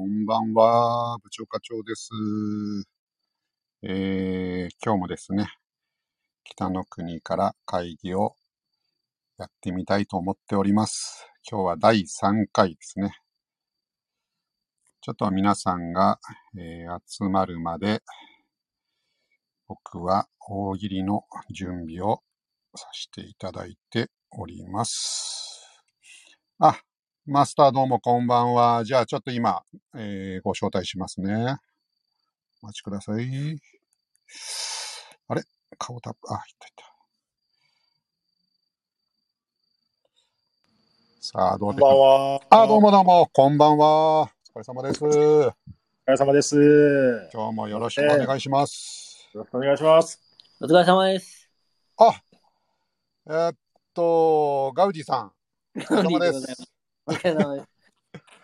こんばんは、部長課長です。えー、今日もですね、北の国から会議をやってみたいと思っております。今日は第3回ですね。ちょっと皆さんが、えー集まるまで、僕は大喜利の準備をさせていただいております。あ、マスターどうもこんばんは。じゃあちょっと今、えーご招待しますね。お待ちください。あれ？顔タップ、あ、いったいった。さあ、どうでこんばんは。あ、どうもどうも、こんばんは。お疲れ様です。お疲れ様です。よ今日もよろしくお願いします。ろしくお願いします。お疲れ様です。あ、えーっと、ガウディさん、お疲れ様です す。お疲れ様です。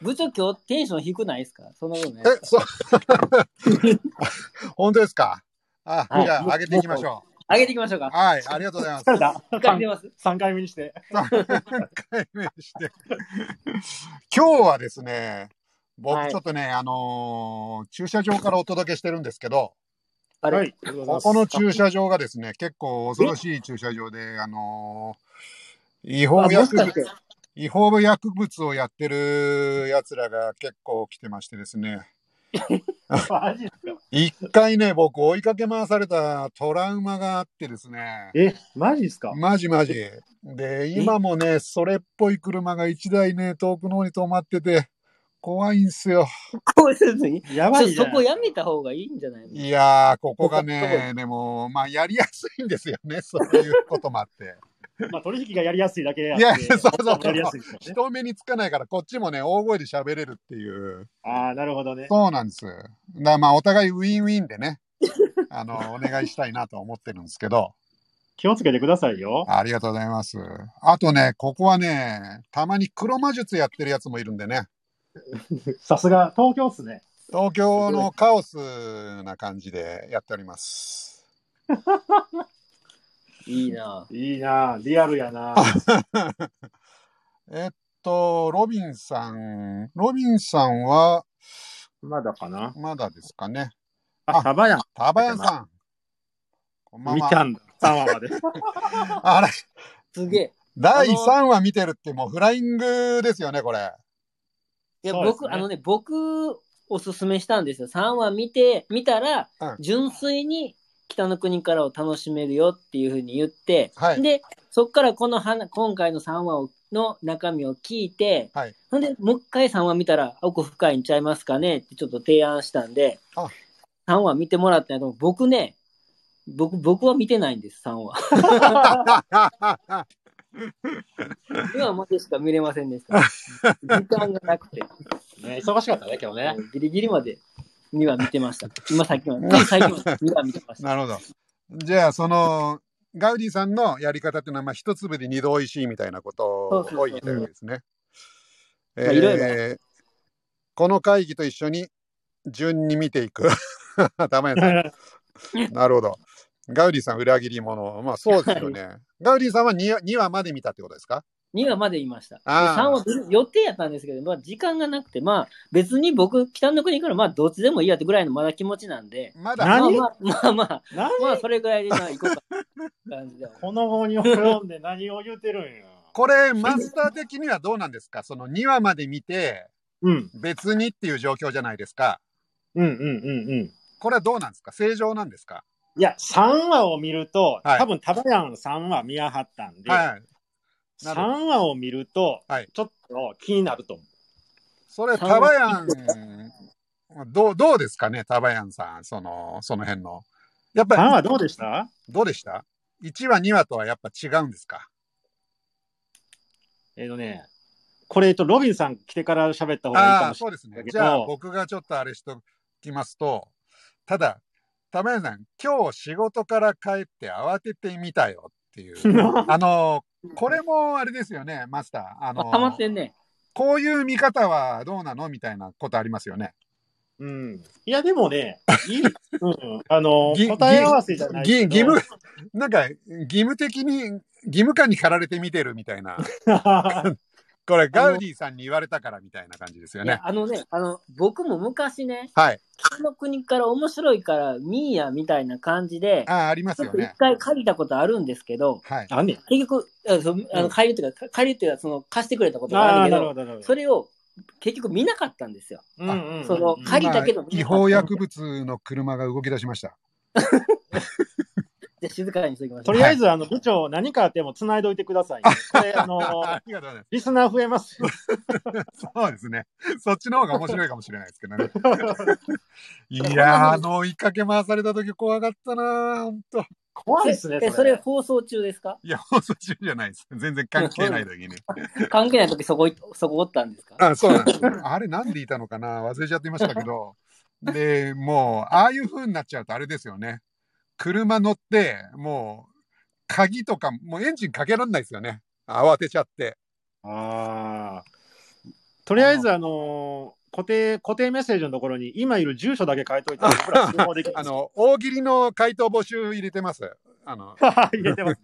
部長今日テンション低くないですか？そんなことないえ、そう、本当ですか？あ、はいじゃあ、上げていきましょ上げていきましょうう。か。はい、ありがとうございます。疲れた疲れてます。3回目にして。3回目して。今日はですね、僕はいちょっとね、あのー駐車場からお届けしてるんですけど、あれ、はい。ここの駐車場がですね、結構恐ろしい駐車場で、あのー違法薬物違法薬物をやってる奴らが結構来てましてですね、マジですか？一回ね、僕追いかけ回されたトラウマがあってですね、え、マジですか？マジマジ。で、今もね、それっぽい車が一台ね、遠くの方に止まってて、怖いんすよ。こういうのに、やばいじゃん。そそこやめた方がいいんじゃないの？いやー、ここがどね、でも、まあ、やりやすいんですよね、そういうこともあって。まあ、取引がやりやすいだけあって。いやそうそうそうね。人目につかないから、こっちもね、大声で喋れるっていう。ああ、なるほどね。そうなんです。だまあ、お互いウィンウィンでね、あの、お願いしたいなと思ってるんですけど、気をつけてくださいよ。ありがとうございます。あとね、ここはね、たまに黒魔術やってるやつもいるんでね、さすが、東京っすね。東京のカオスな感じでやっております。いいないいなリアルやな えっと、ロビンさん、ロビンさんはまだかな？まだですかね。あ、サバやん。タバヤさん。こんばんは。見たんだ。3話まで。あれ、すげえ。第あの3話見てるってもうフライングですよね、これ。いや、僕、あのね、僕、おすすめしたんですよ。3話見て、見たら、うん純粋に北の国からを楽しめるよっていうふうに言って、はいで、そっからこの話今回の3話をの中身を聞いて、はい。ほんで、もう一回3話見たら、奥深いんちゃいますかねってちょっと提案したんであ、3話見てもらったんやと思う僕ね、僕、僕は見てないんです、3話。今までしか見れませんでした。時間がなくて、ね、忙しかったね、今日ね。ギリギリまで2話見てました。今さっきま 最近まで2話見てました。なるほど。じゃあ、その、ガウディさんのやり方っていうのは、まあ、一粒で二度おいしいみたいなことを言いたいわけですね。まあいろいろえーこの会議と一緒に順に見ていく。たまやさん。なるほど。ガウディさん、裏切り者。まあ、そうですよね。ガウディさんは 2, 2話まで見たってことですか？2話まで言いました。であー3話出る予定やったんですけど、まあ、時間がなくて、まあ、別に僕、北の国から、まあ、どっちでもいいやってぐらいのまだ気持ちなんで、まだ、何まあまあ、まあまあ、何？まあ、それぐらいで、まあ、行こうかって感じで。この後に及んで何を言うてるんや。これ、マスター的にはどうなんですか？その2話まで見て、うん。別にっていう状況じゃないですか。うんうんうんうん。これはどうなんですか？正常なんですか？いや、3話を見ると、はい多分タバヤン3話見やはったんで、はい。なる。ほど3話を見ると、はい。ちょっと気になると思う。それ、タバヤン、どう、どうですかね、タバヤンさん、その、その辺の。やっぱ3り、話どうでした？どうでした ?1 話、2話とはやっぱ違うんですか？えっ、とね、これ、と、ロビンさん来てから喋った方がいいかもしれそうですね。じゃあ、僕がちょっとあれしときますと、ただ、タバヤンさん、今日仕事から帰って慌ててみたよっていう。あの、これもあれですよね、マスター。あの、ハマってんね。こういう見方はどうなのみたいなことありますよね。うん。いや、でもね、いい、うん、あの、ぎ答え合わせじゃない。義務、なんか、義務的に、義務感に駆られて見てるみたいな これ、ガウディさんに言われたからみたいな感じですよね。いやあのね、あの、僕も昔ね、はい。北の国から面白いから見いやみたいな感じで、ああ、ありますよね。回借りたことあるんですけど、はい。あんねん。結局、あそあの借りるというか、借りるというか、その貸してくれたことがあるけど、なるほど、なるほど。それを結局見なかったんですよ。うんうんうんその借りたけどまあ違法薬物の車が動き出しました。じゃあ静かにしておきまし。とりあえず、あの、部長、何かあっても繋いどいてくださいね。これ、あの、ありがとうございます。リスナー増えます。そうですね。そっちの方が面白いかもしれないですけどね。いやー、あの、追いかけ回された時怖かったなー、ほんと。怖いですね、え、それ放送中ですか？いや、放送中じゃないです。全然関係ない時に。関係ない時そこい、そこおったんですか？あ、そうなんです。あれなんでいたのかな？忘れちゃっていましたけど。で、もう、ああいう風になっちゃうとあれですよね。車乗って、もう、鍵とか、もうエンジンかけらんないですよね。慌てちゃって。ああ。とりあえず、あのー固定、固定メッセージのところに、今いる住所だけ書いといて、僕ら通報できる あの、大喜利の回答募集入れてます。あの、入れてます。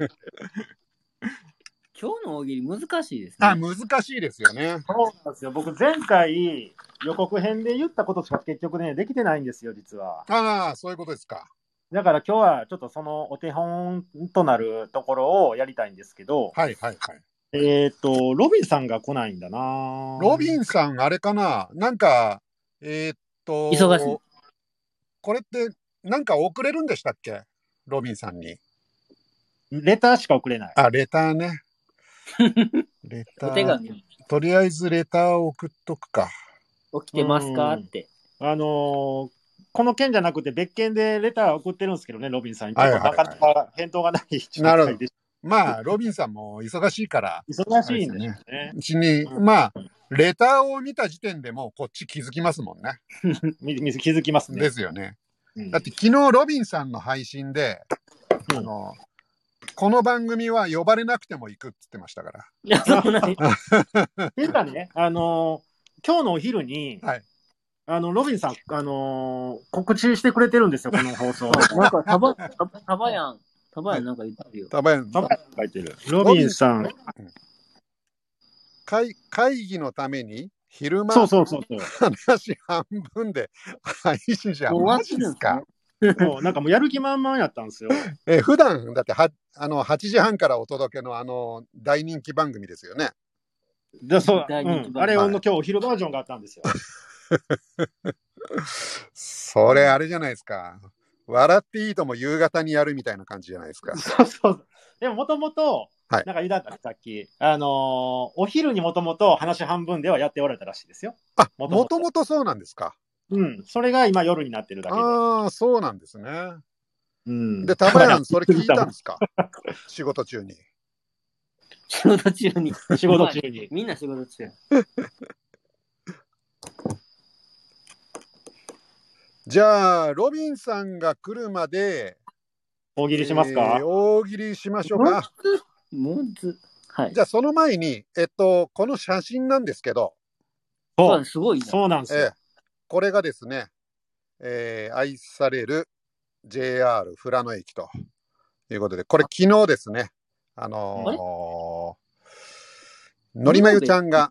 今日の大喜利難しいですあ、ね。難しいですよね。そうなんですよ。僕、前回、予告編で言ったことしか結局ね、できてないんですよ、実は。ああ、そういうことですか。だから今日はちょっとそのお手本となるところをやりたいんですけど、はいはいはい。えっ、と、ロビンさんが来ないんだなロビンさん、あれかな？なんか、えーっと、忙しいこれって、なんか送れるんでしたっけ？ロビンさんに。レターしか送れない。あ、レターね。レタお手ー。紙とりあえずレターを送っとくか。起きてますか？って。あのーこの件じゃなくて別件でレター送ってるんですけどね、ロビンさんに。なかなか返答がない状態でまあ、ロビンさんも忙しいから、忙しいんですよね。うちに、うんまあ、レターを見た時点でもうこっち気づきますもんね。気づきますね。ですよね。うんだって昨日ロビンさんの配信で、うんあの、この番組は呼ばれなくても行くって言ってましたから。いや、そんっていうかね、あのー今日のお昼に、はいあの、ロビンさん、あのー告知してくれてるんですよ、この放送。なんか、たば、たたばやん。たばやんなんか言ってるよ。多分書いてる。ロビンさん。会会議のために昼間そうそうそうそう。話半分で配信者終わマっですジですか？かもうなんかもうやる気満々やったんですよ。え普段だってはあの8時半からお届けのあの大人気番組ですよね。でそう、大人気番組うん、あれの今日お昼バージョンがあったんですよ。それあれじゃないですか。笑っていいとも夕方にやるみたいな感じじゃないですか。そうそう。でももともと、はいなんか言ったさっき、あのーお昼にもともと話半分ではやっておられたらしいですよ。あもともとそうなんですか。うん。それが今夜になってるだけで。ああ、そうなんですね。うん。で、タバヤン、それ聞いたんですか？仕事中に。仕事中に。仕事中に。みんな仕事中。じゃあ、ロビンさんが来るまで、大喜利しますか、えー大喜利しましょうか。はい。じ。ゃあ、その前に、えっと、この写真なんですけど、そう。そうすごいな。そうなんですよ。えーこれがですね、えー愛される JR 富良野駅と。いうことで、これ昨日ですね、あのーのりまゆちゃんが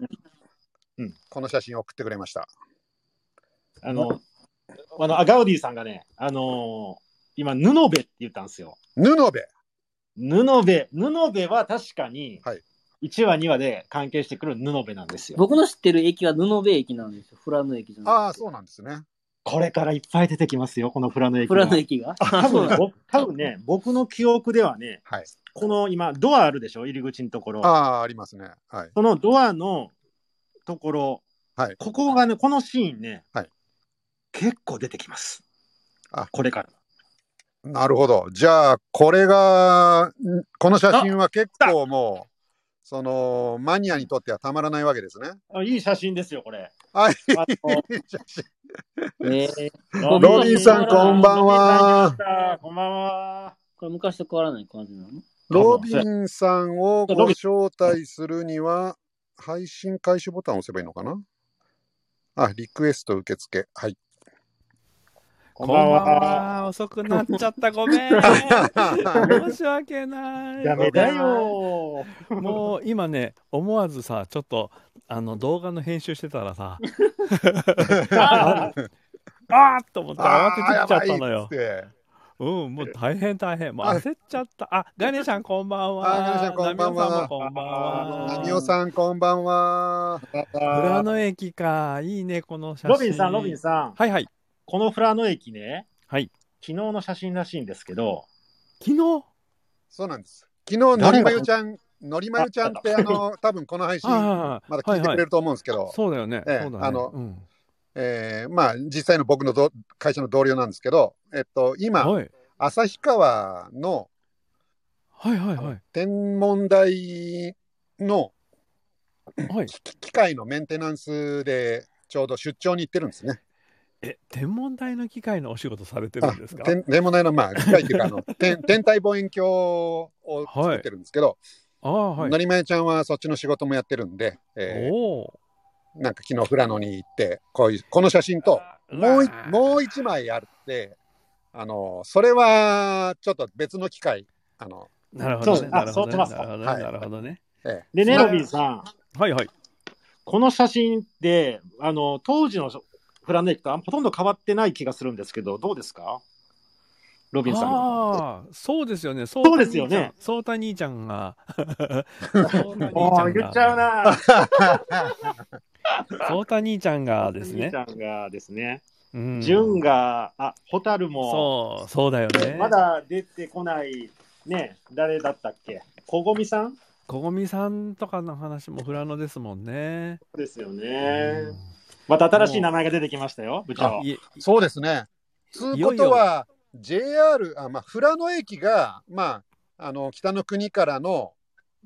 うん。この写真を送ってくれました。あの、あの、あガウディさんがね、あのー今、布部って言ったんですよ。布部。布部、布部は確かに、はい1話、2話で関係してくる布部なんですよ。僕の知ってる駅は布部駅なんですよ。富良野駅じゃなくて。ああ、そうなんですね。これからいっぱい出てきますよ、この富良野駅富が。良野駅が？多分ね僕多分ね、僕の記憶ではね、はい。この今、ドアあるでしょ、入り口のところ。ああ、ありますね。はい。そのドアのところ、はいここがね、このシーンね、はい結構出てきます。あこれから。なるほど。じゃあ、これが、んこの写真は結構もう、その、マニアにとってはたまらないわけですね。あいい写真ですよ、これ。はい。あの写真えー、ロビンさんこんばんは。こんばんは。これ昔と変わらない感じなの？ロビンさんをご招待するには、配信開始ボタンを押せばいいのかな？あ、リクエスト受付。はい。こんばんは。は。遅くなっちゃった。ごめん。申し訳ない。ダメだよ。もう今ね、思わずさ、ちょっと、あの、動画の編集してたらさ、ああと思って慌ててきちゃったのようん、もう大変大変。もう焦っちゃった。あ、ガネちゃんこんばんは。あガネちゃんこんばんはナミオさんもこんばんは。ナミオさん、こんばんは。富良野駅か。いいね、この写真。ロビンさん、ロビンさん。はいはい。この富良野駅ね、はい。昨日の写真らしいんですけど、昨日？そうなんです。昨日、のりまゆちゃん、のりまゆちゃんって、あの、多分この配信、あまだ聞いてくれると思うんですけど、そうだよね。ええそうだね。あのうんえーまあ、実際の僕のど会社の同僚なんですけど、えっと、今、はい。旭川のはいはいはい。天文台のはい。機機械のメンテナンスで、ちょうど出張に行ってるんですね。え、天文台の機械のお仕事されてるんですか？天天文台の、まあ、機械っていうか、あの 天天体望遠鏡を作ってるんですけど、ああ、はいの。りまゆちゃんはそっちの仕事もやってるんで、えーおお。なんか昨日富良野に行って、こういう、この写真と、もうもう一枚あって、あの、それはちょっと別の機械、あの、なるほどね。そうあなるほどね。そうしますかなるほどね。はいなるほどね。えでね、まあロビンさん、はいはい。この写真って、あの、当時の富良野駅とほとんど変わってない気がするんですけど、どうですか？ロビンさん。ああ、そうですよね。そそうですよね。そうた兄ちゃんが。そうた兄ちゃんおー言っちゃう が。な。そうた兄ちゃんがですね兄ち。ゃんがですね、うん純が、あ、ホタルも、そう、そうだよね。まだ出てこない、ね、誰だったっけ？小ごみさん？こごみさんとかの話も富良野ですもんね。ですようね。んまた新しい名前が出てきましたよ、部長。そうですね。つうことは、JR、あまあ、富良野駅が、まあ、あの、北の国からの、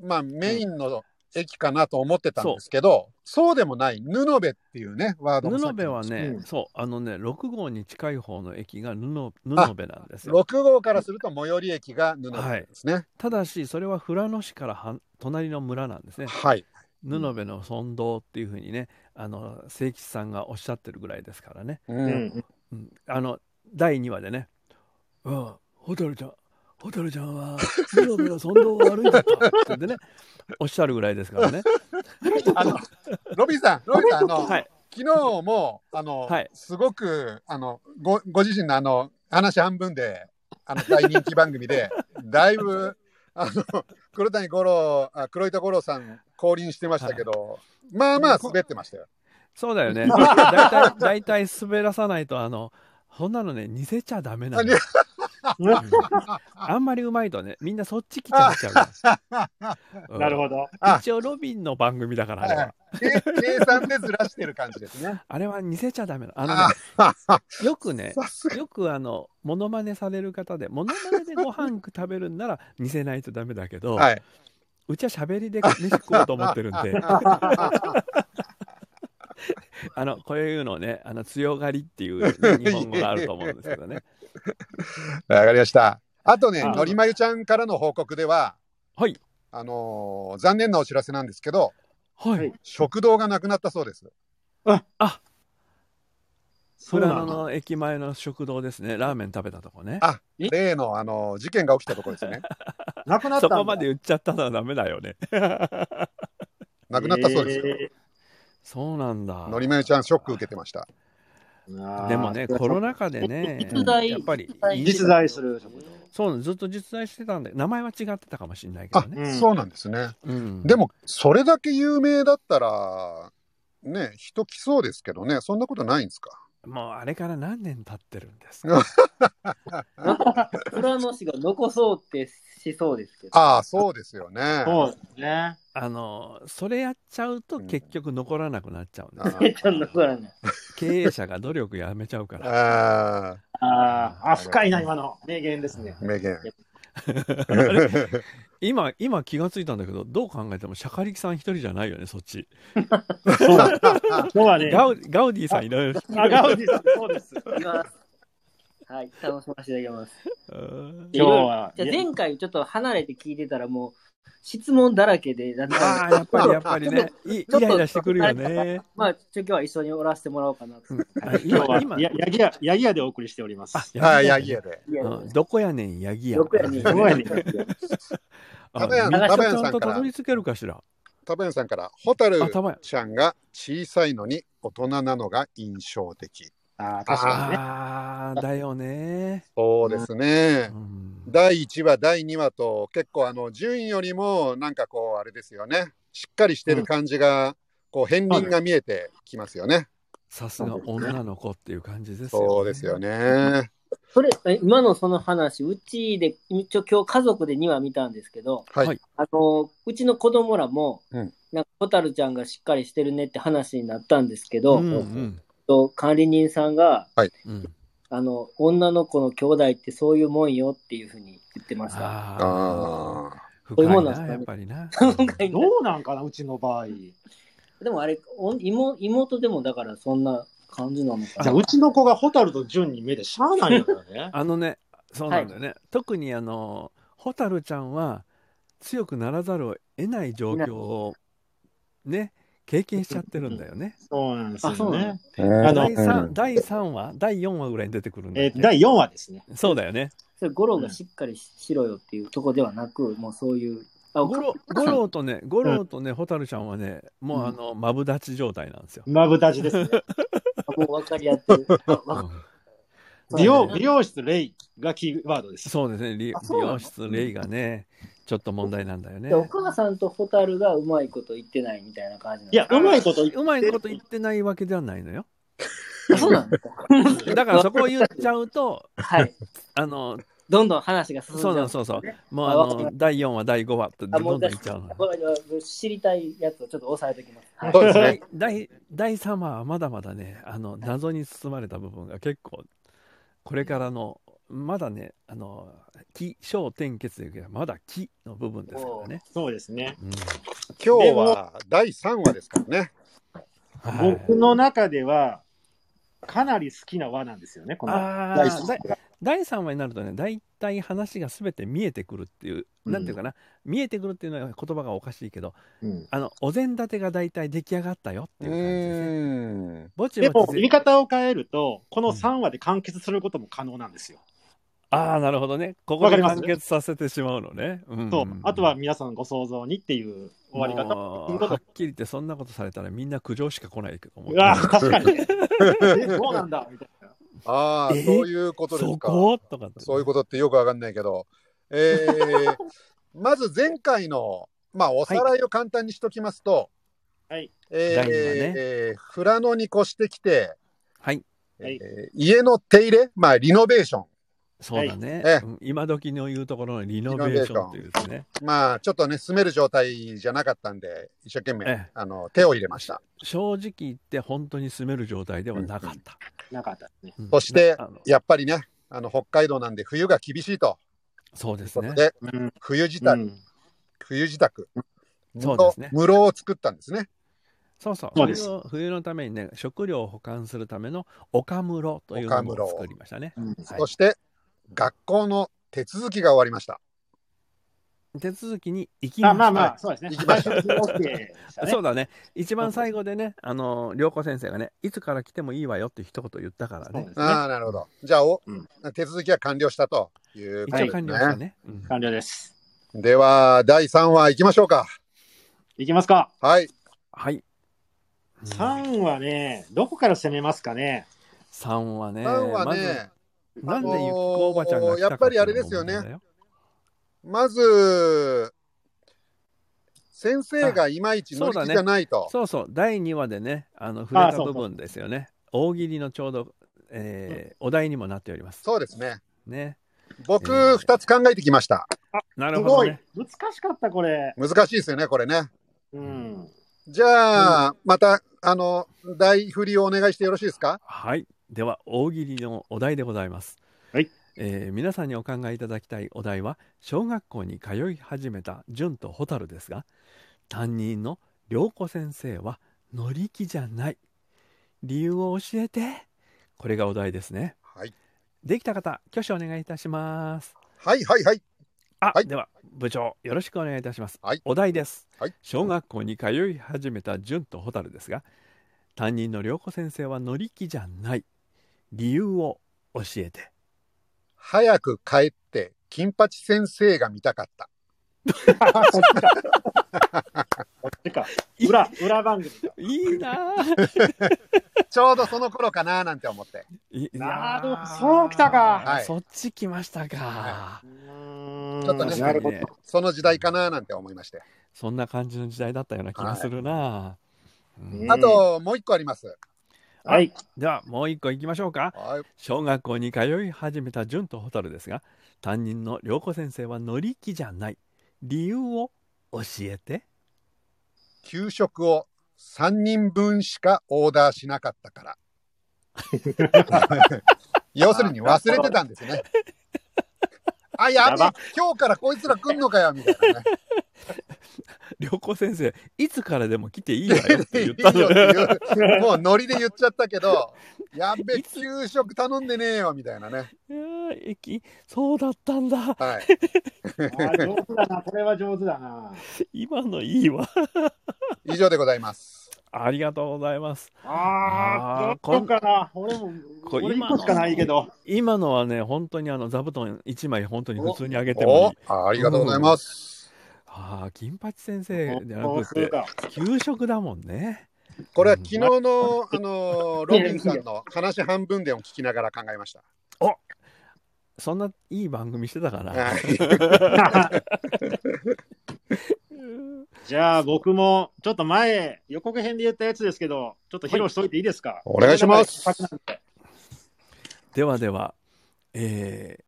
まあ、メインの駅かなと思ってたんですけど、そうでもない、布部っていうね、ワード布部はね、うんそう、あのね、6号に近い方の駅が布布部なんですよ。6号からすると最寄り駅が布部ですね。ただし、それは富良野市からは隣の村なんですね。はい。布部の村道っていうふうにね、あの、清吉さんがおっしゃってるぐらいですからね。うんあの、第2話でね、うん、ホタルちゃん、ホタルちゃんは布部の村道を歩いてたって言ってね、おっしゃるぐらいですからね。あの、ロビンさん、ロビンさん、あの、はい。昨日も、あの、はいすごく、あの、ご、ご自身のあの、話半分で、あの、大人気番組で、だいぶ、あの、黒谷五郎、あ黒板五郎さん降臨してましたけど、まあまあ滑ってましたよ。そうだよね。だいたい、だいたい滑らさないと、あの、そんなのね、似せちゃダメなの。うんあんまりうまいとね、みんなそっち来ちゃっちゃう。うんなるほど。あ一応ロビンの番組だから、あれは。計計算でずらしてる感じですね。あれは似せちゃダメなの。あのあね、よくね。よくあの、モノマネされる方で、モノマネでご飯食べるんなら似せないとダメだけど、はい。うちは喋りで飯食おうと思ってるんで、あの、こういうのね、あの、強がりっていう、ね、日本語があると思うんですけどね。わかりました。あとね、あのりまゆちゃんからの報告では、はい。あのー残念なお知らせなんですけど、はい。食堂がなくなったそうです。そう富良野。の駅前の食堂ですね。ラーメン食べたとこね。あえ？例の、あの事件が起きたところですね。なくなったそこまで言っちゃったのはダメだよね。なくなったそうですよ。えそうなんだ。のりまゆちゃん、ショック受けてました。ーでもね、コロナ禍でね、実在やっぱり実在する食堂。そうずっと実在してたんで、名前は違ってたかもしれないけどあ、ね。うんそうなんですね。うん、でも、それだけ有名だったら、ね、人来そうですけどね、そんなことないんですか？もうあれから何年経ってるんですうんか。富良野市が残そうってしそうですけど。ああ、そうですよね。そうですね。あの、それやっちゃうとうん結局残らなくなっちゃうんです。あめっちゃ残らない。経営者が努力やめちゃうから。あああ深いな、今の名言ですね。ー、名言。今、今気がついたんだけど、どう考えてもシャカリキさん一人じゃないよね、そっち。そう だ。ね、ガウガウディさんいろいろ。あガウディさん、そうです。います。はい、楽しませていただきます。うん今日は、じゃあ前回ちょっと離れて聞いてたらもう質問だらけで、だんだんああ、やっぱりやっぱりね、いイライラしてくるよね。まあ、ちょ今日は一緒におらせてもらおうかなと。あ今日は今、今やヤギ屋、ヤギ屋でお送りしております。あはい、ヤギ屋で。どこやねん、ヤギや。どこやねんすごいね。あたばやんたばやんんさんからとたどり着けるかしら？タバヤンさんから、ホタル。ちゃんが小さいのに大人なのが印象的。ああ、確かにね。ああ、だよね。そうですねう。ん第1話、第2話と結構あの順位よりもなんかこうあれですよね。しっかりしてる感じが、こう片鱗が見えてきますよね。さすが女の子っていう感じですよね。そうですよね。それ、え今のその話、うちで、一応今日家族で2話見たんですけど、はい。はいあの、うちの子供らも、うんなんか、ホタルちゃんがしっかりしてるねって話になったんですけど、うんうんと管理人さんが、うん。あの、女の子の兄弟ってそういうもんよっていうふうに言ってました。あああ、そういう深いな、もんなんですかねやっぱりな。どうなんかな、うちの場合。でもあれ、お妹妹でもだからそんな感じなのかな。じゃあ、うちの子がホタルと純に目でしゃあないんだよね。あのね、そうなんだよね。特にあの、ホタルちゃんは強くならざるを得ない状況をね、経験しちゃってるんだよね。そうなんですあそうなんよね。ああの第3、第三話、第4話ぐらいに出てくるんだよね。えー第4話ですね。そうだよね。それ、ゴロがしっかりししろよっていうとこではなく、もうそういう。あ、ゴロ、ゴロとね、ゴロとね、ホタルちゃんはね、もうあの、マブダチ状態なんですよ。まぶたちですね。もう分かり合ってる。美容、美容室レイがキーワードです。そうですね、理美あそうなの？容室レイがね、ちょっと問題なんだよねで。お母さんとホタルがうまいこと言ってないみたいな感じなの？いや、うまいこと言ってうまいこと言ってないわけではないのよ。あそうなんですか。だからそこを言っちゃうと、はい。あの、どんどん話が進んじゃそうなんそうそう。もうああわかりまの、第4話、第5話ってどんどん言っちゃうのよ。わかりました知りたいやつをちょっと押さえておきます。はいそうですね。第第3話はまだまだね、あの、謎に包まれた部分が結構、これからの、まだね、あの、気、小転結でいうけど、まだ気の部分ですからね。そうですね。うん今日は第3話ですからね。はい僕の中では、かなり好きな輪なんですよね、このあ第ーだ3話が。第3話になるとね、大体話が全て見えてくるっていう、うんなんていうかな、見えてくるっていうのは言葉がおかしいけど、うんあの、お膳立てが大体出来上がったよっていう感じですね。ん。ぼちでもぼ、ち見方を変えると、この3話で完結することも可能なんですよ。ああ、なるほどね。ここで完結させてしまうのね。うんそう。あとは皆さんご想像にっていう終わり方はっきり言ってそんなことされたらみんな苦情しか来ないけども。確かにね。え、どうなんだみたいな。ああ、えーそういうことですそか。こ？とかってそういうことってよくわかんないけど。えー、まず前回の、まあ、おさらいを簡単にしときますと、はい。えーねえー富良野に越してきて、はい。はいえー家の手入れ、まあ、リノベーション。そうだね、えうん今時の言うところのリノベーションっていうですね。まあ、ちょっとね、住める状態じゃなかったんで、一生懸命、ええあの、手を入れました。正直言って本当に住める状態ではなかった。なかったね。うんそしてやっぱりね、あの、北海道なんで冬が厳しいとそうですね。で、うん。冬支度、うん冬支度、そうですね室を作ったんですね。そうそうそうです冬の冬のためにね、食料を保管するための岡室というの岡室を作りましたね。うんはいそして、学校の手続きが終わりました。手続きに行きました。あまあまあ、そうですね。行きました最終的に OK でしたねそうだね。一番最後でね、あの、良子先生がね、いつから来てもいいわよって一言言ったからねそうで。すね。ああ、なるほど。じゃあ、おうん手続きは完了したということです一応完了したね。うん完了です。では、第3話行きましょうか。いきますか。はい。はい。3はね、どこから攻めますかね。3はね、3話ね、まず、なんでゆきこおばちゃんが来たかやっぱりあれですよねまず、先生がいまいち乗り気じゃないと。そうそう、第2話でね、あの、触れあそうそうた部分ですよね。大喜利のちょうど、えーお題にもなっております。そうですね。ね。僕、えー2つ考えてきました。なすごいるほどね。。難しかった、これ。難しいですよね、これね。うん。じゃあ、また、あの、題振りをお願いしてよろしいですか？はい。では、大喜利のお題でございます。はい。えー皆さんにお考えいただきたいお題は、小学校に通い始めた純と蛍ですが、担任の良子先生は乗り気じゃない。理由を教えて。これがお題ですね。はい。できた方、挙手お願いいたします。はいはいはい。あ、はいでは、部長、よろしくお願いいたします。はいお題です、はい小学校に通い始めた純と蛍ですが、担任の良子先生は乗り気じゃない。理由を教えて。早く帰って、金八先生が見たかった。こっちか。裏、裏番組だ。いいなぁ。ちょうどその頃かななんて思って。いなるほどいやーそうきたかはいそっち来ましたか。ちょっとねなるほど。その時代かななんて思いまして。そんな感じの時代だったような気がするな、うんうんあと、もう一個あります。はい。ではもう一個いきましょうかはい。小学校に通い始めた純と蛍ですが担任の良子先生は乗り気じゃない理由を教えて給食を3人分しかオーダーしなかったから。要するに忘れてたんですね。あ、やべえやば今日からこいつら来んのかよ、みたいなね。良子先生いつからでも来ていいわよって言ったの いうもうノリで言っちゃったけど、やっべえ、給食頼んでねえよ、みたいなね。いやー駅そうだったんだはい。あ上手だな。これは上手だな。今のいいわ以上でございます。ありがとうございますああ、どうかな。俺も、これ俺一個しかないけど。今のはね本当にあの座布団1枚本当に普通にあげてもいおいあありがとうございます。ああ金八先生じゃなくて。給食だもんねこれは昨日の、あの、ロビンさんの話半分でを聞きながら考えました。そんないい番組してたかな、はい じゃあ僕も、ちょっと前、予告編で言ったやつですけど、ちょっと披露しといていいですか、お願いします。ではでは、えー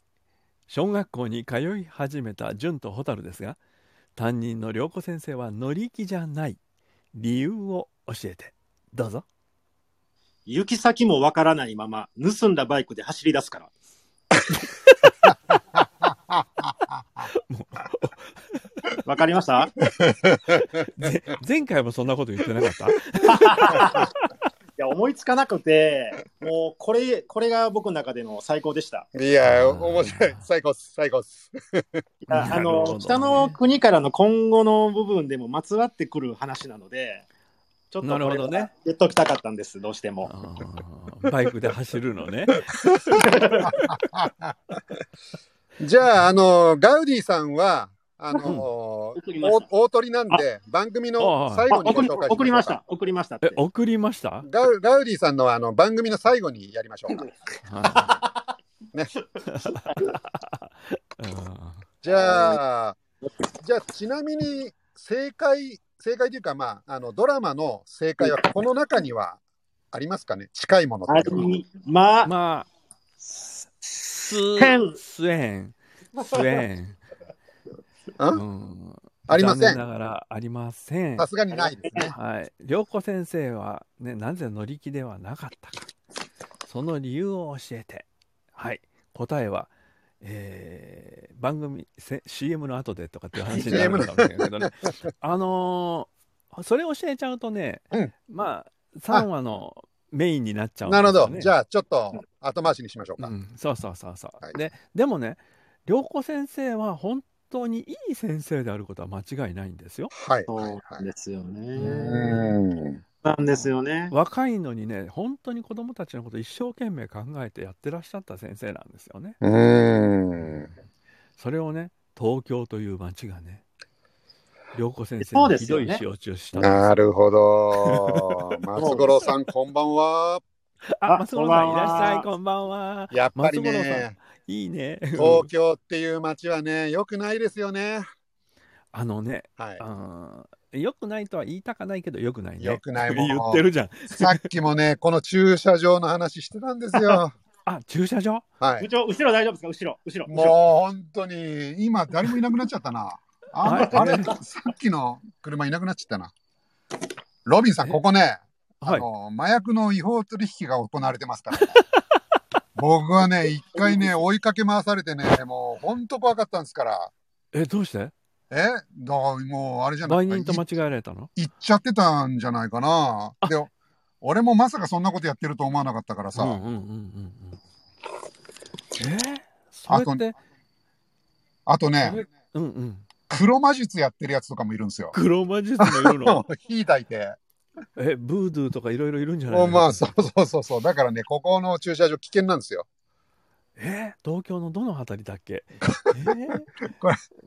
小学校に通い始めた純と蛍ですが担任の良子先生は乗り気じゃない理由を教えて。どうぞ。行き先もわからないまま、盗んだバイクで走り出すから。わかりました？ぜ前回もそんなこと言ってなかった？いや、思いつかなくて、もう、これ、これが僕の中での最高でした。いや、面白い。最高っす。最高っす。いやあなるほどねの、北の国からの今後の部分でもまつわってくる話なので、ちょっとこれなるほどね言っときたかったんです、どうしても。バイクで走るのね じゃあ、あの、ガウディさんは、あの、送りました。大大鳥なんで、番組の最後にごあ送り紹介し送りましょうかた、送りました。え。送りました、ガウガウディさんのあの番組の最後にやりましょうか。はい。ね。うん。じゃあ、じゃあ、ちなみに正解、正解というか、まあ、あのドラマの正解はこの中にはありますかね？近いものっあて。いうのは。りまあ、まあスへんスエンスエンうん？ありません。残念ながらありません。さすがにないですね。はい、良子先生は、ね、なぜ乗り気ではなかったか。その理由を教えて。はい。答えは、えー番組せ CM の後でとかっていう話になるかもしれないけどね。あのーそれ教えちゃうとね、うん。まあ3話のメインになっちゃうんなるほど。ねじゃあ、ちょっと後回しにしましょうか。うん、そうそうそうそう、はい。ででもね良子先生は本当にいい先生であることは間違いないんですよはい。そうはいなんですよね。うんなんですよね。若いのにね本当に子供たちのこと一生懸命考えてやってらっしゃった先生なんですよねうん。それをね東京という街がね良子先生ひどい仕打ちをしたんですなるほど。松五郎さん、こんばんは。ああ松五郎さんこんばんはいらっしゃいこんばんはやっぱり松五郎さね、いいね東京っていう街はね、良くないですよね。あのねはい。あー良くないとは言いたかないけど良くないね良くないもの 言ってるじゃんさっきもね、この駐車場の話してたんですよ。あ駐車場？はい。部長、後ろ大丈夫ですか？後ろ、後ろ。もう本当に、今誰もいなくなっちゃったな。あはいあれ、さっきの車いなくなっちゃったな。ロビンさん、ここね、はいあの、麻薬の違法取引が行われてますから、ね。僕はね、一回ね、追いかけ回されてね、もう本当怖かったんですから。えどうして？え？だからもう、あれじゃない？売人と間違えられたの？行っちゃってたんじゃないかな。で、俺もまさかそんなことやってると思わなかったからさ。うんうんうんうんうんえそれって、あとね、うんうん。黒魔術やってるやつとかもいるんですよ。黒魔術もいるの？火抱いて。え、ブードゥーとかいろいろいるんじゃないまあ、そうそうそうそう。だからね、ここの駐車場危険なんですよ。え？東京のどの辺りだっけ？え？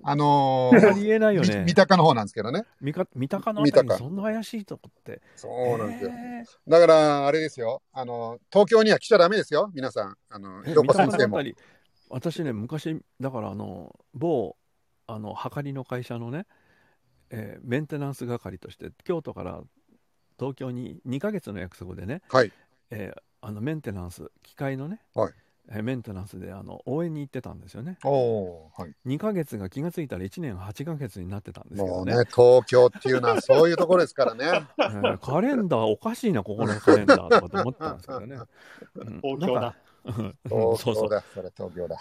あのー、あー、りえないよみね。三鷹の方なんですけどね。三か三鷹のあたりそんな怪しいとこって。そうなんですよ。えだから、あれですよ。あの、東京には来ちゃダメですよ。皆さん。あの、ひろこ先生も。私ね、昔、だからあの、某、あの、はかりの会社のね、えーメンテナンス係として、京都から東京に2ヶ月の約束でね、はい。えーあのメンテナンス、機械のね、はいえーメンテナンスであの応援に行ってたんですよね。おはい。2ヶ月が気がついたら1年8ヶ月になってたんですけどね。もうね、東京っていうのはそういうところですからね。えーカレンダーおかしいな、ここのカレンダーとかと思ってたんですけどね。うん東京だ。東そうそう。京だ。それ東京だ。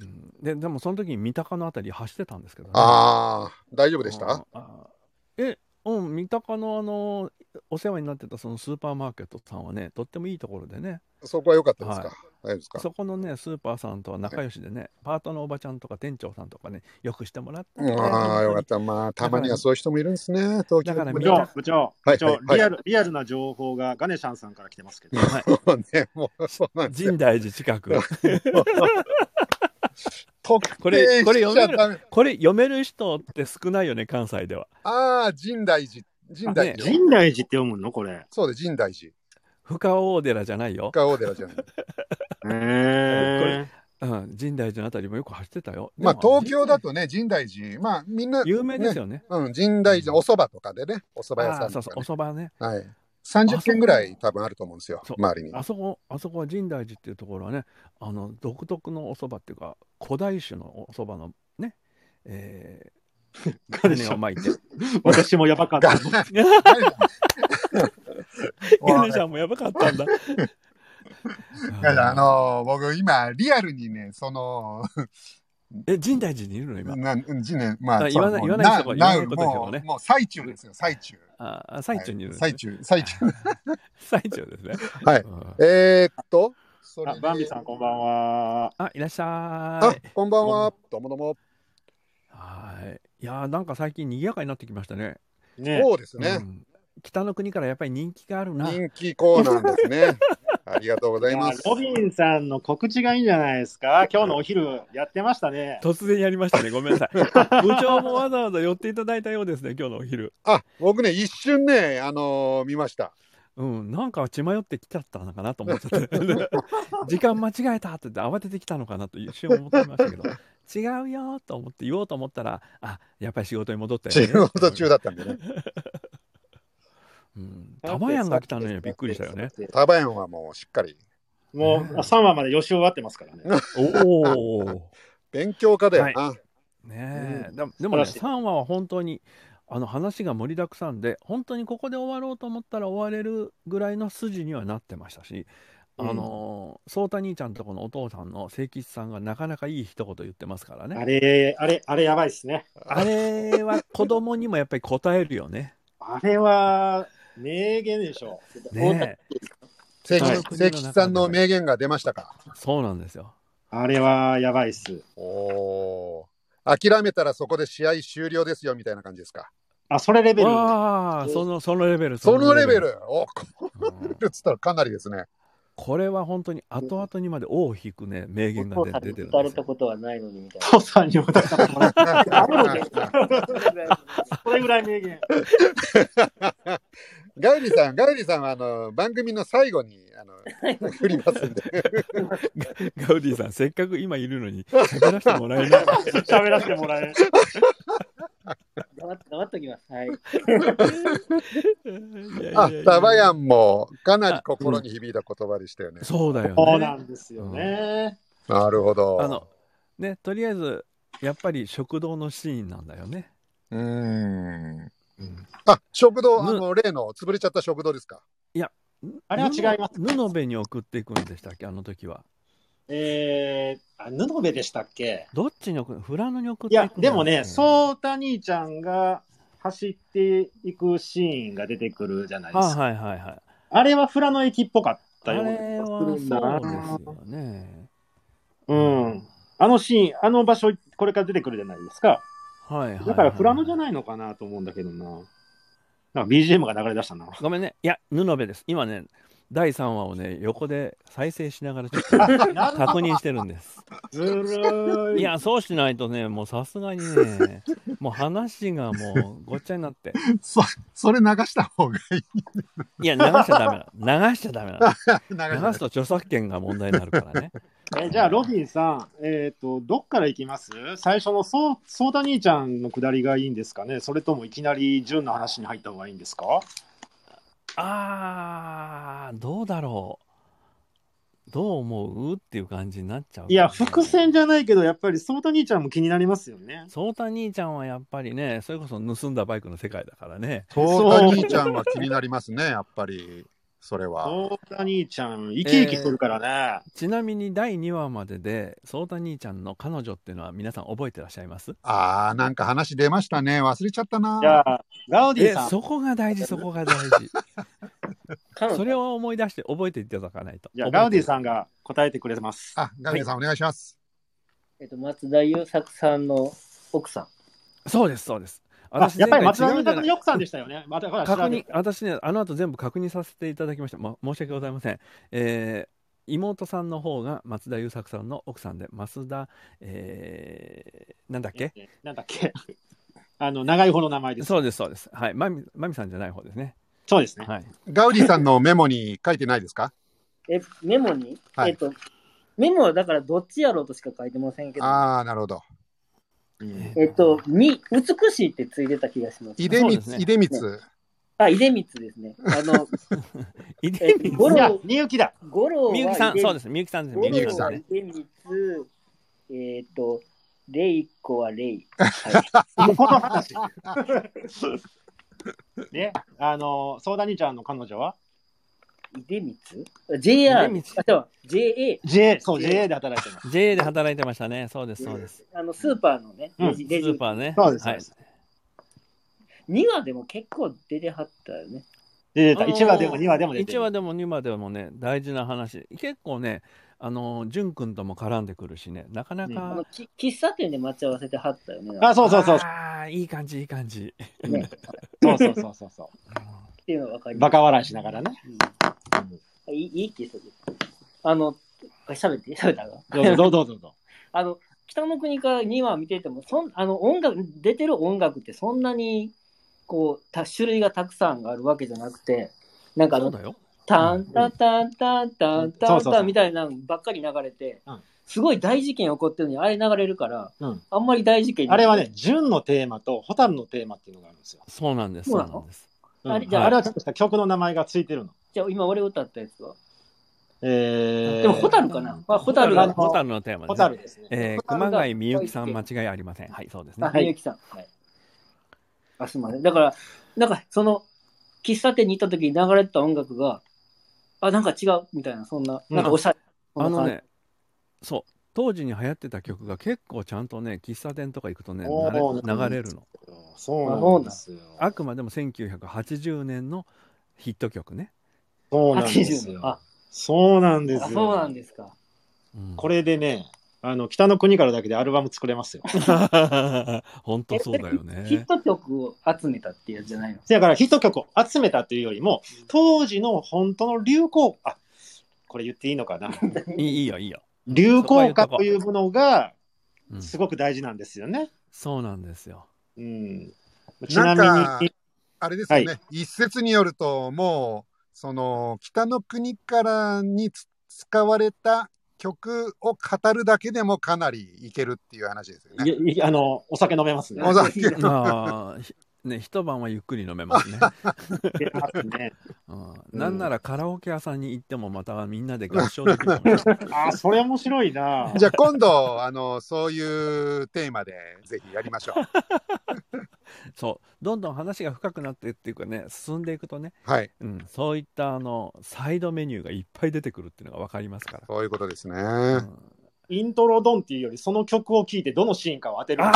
うんででもその時に三鷹のあたり走ってたんですけどね。ああ、大丈夫でした？ああえ、うん、三鷹のあの、お世話になってたそのスーパーマーケットさんはね、とってもいいところでね、そこは良かったですか？はい大丈夫ですか？そこのね、スーパーさんとは仲良しでね、パートのおばちゃんとか店長さんとかね、よくしてもらって、ああ、よかった。まあ、たまにはそういう人もいるんですね。東京だから部に長、部長、はい部長、はいリアル、リアルな情報がガネシャンさんから来てますけど。はい、もうね、もうそうなんですよ深。大寺近く。特これこれ読めるこれ読める人って少ないよね、関西では。ああ、深大寺。深大寺。深大寺って読むの？これ。そうです、深大寺。深大寺じゃないよ。深大寺じゃない。へうん、深大寺のあたりもよく走ってたよ。まあ、東京だとね、深大寺。まあ、みんな、有名ですね。よね。うん、深大寺、お蕎麦とかでね、お蕎麦屋さああそうそう、おんとかね。蕎麦ね。はい。30軒ぐらい多分あると思うんですよ周りに。あそこ、あそこは深大寺っていうところはね、あの独特のお蕎麦っていうか、古代種のお蕎麦のね、えー、種を巻いて。ー 私もやばかった。ガネちゃんもやばかったんだ。いやいやあのー僕今、リアルにね、その、え、深大寺にいるの今？なん、うんじね、まあ、あ言わないそう言わない言わないことですけどねもう、もう最中ですよ、最中。ああ最中にいるんですね最中、最中。最中ですね。はい。うんえーっと、それバンビさん、こんばんは。あ、いらっしゃあい。、こんばんは。どうもどうも。はい。いやーなんか最近賑やかになってきましたね。ねそうですねう。ん北の国からやっぱり人気があるな。人気コーナーですね。ありがとうございます。ロビンさんの告知がいいんじゃないですか？今日のお昼やってましたね。突然やりましたね。ごめんなさい。部長もわざわざ寄っていただいたようですね、今日のお昼。あ、僕ね、一瞬ね、あのー見ました。うん、なんか血迷ってきちゃったのかなと思っちゃって。時間間違えたって言って慌ててきたのかなと一瞬思ってましたけど、違うよと思って言おうと思ったら、あ、やっぱり仕事に戻ったよね。仕事中だったんでね。うん。タバヤンが来たのにはびっくりしたよね。。タバヤンはもうしっかり。もう3話まで予習終わってますからね。おお。勉強家だよな。ねえ、でもでもね、素晴らしい3話は本当にあの話が盛りだくさんで、本当にここで終わろうと思ったら終われるぐらいの筋にはなってましたし、あのー、そうた兄ちゃんとこのお父さんの清吉さんがなかなかいい一言言ってますからあね。れ、あれ、あれやばいっすね。あれは子供にもやっぱり答えるよね。あれは名言でしょ。ねえ、清はいさんの名言が出ましたか？そうなんですよ。あれはやばいっす。おおー。諦めたらそこで試合終了ですよみたいな感じですか？あ、それレベル。わあ、そのそのレベル。そのレベル。おこうんれっつったらかなりですね。これは本当に後々にまで尾を引くね名言がお父さんに出出てるんですよ。打たれたことはないのにみたいな。父さんに渡したことないあるのねそれぐらい名言。ガイリさん、ガイリさんはあの番組の最後にあの振りますんで。ガウディさん、せっかく今いるのに 喋らせてもらえない。喋らせてもらえ。黙って黙っときます。はい。あ、タバヤンもかなり心に響いた言葉でしたよね。そうだよね。そうなんですよね。なるほど。あの、ね、とりあえず、やっぱり食堂のシーンなんだよね。うーん。うんあ、食堂、ぬあの、例の潰れちゃった食堂ですか？あれは違います布布部に送っていくんでしたっけ、あの時は。えー、あ、布部でしたっけ？どっちに送る？フラノに送っいやていく、んだでもね、うんそうた兄ちゃんが走っていくシーンが出てくるじゃないですか。はいはいはいはい。あれはフラノ駅っぽかっあたようなれは気がするんだなそうですよね。うん。あのシーン、あの場所、これから出てくるじゃないですか。はいはい。だから、フラノじゃい。ないのかなと思うんだけどな。なんか BGM が流れ出したな。ごめんね。いや、布部です。今ね、第3話をね、横で再生しながらちょっと 確認してるんです。ずるーい。いや、そうしないとね、もうさすがにね、もう話がもうごっちゃになって。そ、それ流した方がいい。いや、流しちゃダメな。流しちゃダメな。流流すと著作権が問題になるからね。えじゃあ、ロビンさん、えっ、と、どっから行きます？最初のそう、そうた兄ちゃんのくだりがいいんですかね？それともいきなり純の話に入った方がいいんですか？あー、どうだろう。どう思う？っていう感じになっちゃう、いや、伏線じゃないけど、やっぱりそうた兄ちゃんも気になりますよね。そうた兄ちゃんはやっぱりね、それこそ盗んだバイクの世界だからね。そうた兄ちゃんは気になりますね、やっぱり。それは。そうた兄ちゃん、生き生きしてるからね。ちなみに第2話までで、そうた兄ちゃんの彼女っていうのは皆さん覚えてらっしゃいます？ああ、なんか話出ましたね。忘れちゃったな。じゃあ、ガウディえさん、そこが大事、そこが大事。それを思い出して覚えていただかないと。じゃあ、ガウディん。さんが答えてくれます。あ、ガミさん、お願いします。えっと、松田優作さんの奥さん。そうです、そうです。あやっぱり松田優作の奥さんでしたよね。またほら確認私ね、あの後全部確認させていただきました。ま、申し訳ございません。えー妹さんの方が松田優作さんの奥さんで、増田、えーなんだっけ？えなんだっけ？あの、長い方の名前です。そうです、そうです。はい。まみ、まみさんじゃない方ですね。そうですね。はい。ガウディさんのメモに書いてないですか？え、メモに、はいえっと、メモはだからどっちやろうとしか書いてませんけど、ああ、なるほど。うんえっと、み、美しいってついてた気がします。出光、出光。あ、出光ですね。あの、いでみゴロいや、みゆきだ。五郎はみゆきさん、出そうです。みゆきさんです。五みゆきさんね。出光、えっ、と、レイコはレイ。はい、ここの話。ね、あの、相談兄ちゃんの彼女は？出光 ?JR? 出光あ、じゃあ JA。?J、そう、JA で働いてます。JA で働いてましたね。そうです、そうです。あの、スーパーのね、レジ、スレジーパーね。そうですはい。2話でも結構出てはったよね。出てた。あのー1話でも2話でも出て1る。話でも2話でもね、大事な話。結構ね、あの、淳君とも絡んでくるしね、なかなあかの、き喫茶店で待ち合わせてはったよね。あ、そうそうそう。ああ、いい感じ、いい感じ。ね。そうそうそうそうそっていうのがわかりう。ます。バカ笑いしながらね。うん、いいいい喫茶店。あの、喋って、喋ったかどうぞどうぞどうぞ。あの、北の国から2話見てても、そんあの音楽、出てる音楽ってそんなに、こう、た種類がたくさんあるわけじゃなくて、なんかあの、そうだよ。タンタンタンタンタンタンタンみたいなのばっかり流れてうん、すごい大事件起こってるのに、あれ流れるから、うんあんまり大事件にあれはね、純のテーマと蛍のテーマっていうのがあるんですよ。そうなんです、そうなんあれじゃああれはちょっとした曲の名前がついてるの。じゃあ今俺歌ったやつは？えー、でも、ホタルかな、まあ、ホタルのホタルのテーマです、蛍ですね。えー、熊谷みゆきさん間違いありません。はい、そうですね。あ、みゆきさん。はい。あ、すみません。だから、なんか、その、喫茶店に行った時に流れてた音楽が、あ、なんか違うみたいな、そんな、なんかおしゃれ。あのね、そう、当時に流行ってた曲が結構ちゃんとね、喫茶店とか行くとね、流れるの。そうなんですよ。あくまでも1980年のヒット曲ね。そうなんじですよ。あ、そうなんですよ。あそうなんですか。うんこれでね、あの、北の国からだけでアルバム作れますよ。本当そうだよヒッね。ト曲を集めたってやつじゃないの？だからヒット曲を集めたというよりも、当時の本当の流行、あ、これ言っていいのかな？いいいいよ、いいよ。流行歌というものがうんすごく大事なんですよね。そうなんですよ。うん。ちなみなんかに、あれですよね、は一説によると、もう、その、北の国からにつ使われた曲を語るだけでもかなりいけるっていう話ですよね。いいあの、お酒飲めますね。お酒 ね、一晩はゆっくり飲めますね。出ますね。うんなんならカラオケ屋さんに行ってもまたみんなで合唱できるかもしれない。あ、それ面白いな。じゃあ今度、あの、そういうテーマでぜひやりましょう。そう、どんどん話が深くなってっていうかね、進んでいくとね、はい、うん、そういったあのサイドメニューがいっぱい出てくるっていうのが分かりますから。そういうことですね。うんイントロドンっていうより、その曲を聴いてどのシーンかを当てる。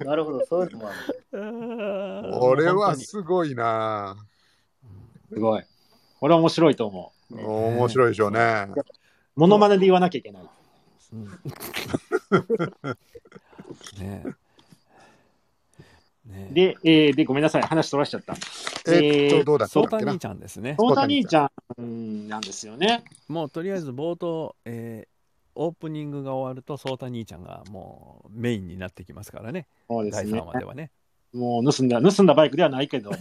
なるほど、そういうのもある。これはすごいなすごい。これ面白いと思う。面白いでしょうね。モノマネで言わなきゃいけない。うんねえ。ねえで、えーで、ごめんなさい。話取らしちゃった。えーっと、どうだ？ったソータ兄ちゃんですね。ソータ兄ちゃんなんですよね。もうとりあえず冒頭、えーオープニングが終わると、ソータ兄ちゃんがもうメインになってきますからね、第そうですね3。話ではね。もう盗んだ、盗んだバイクではないけども、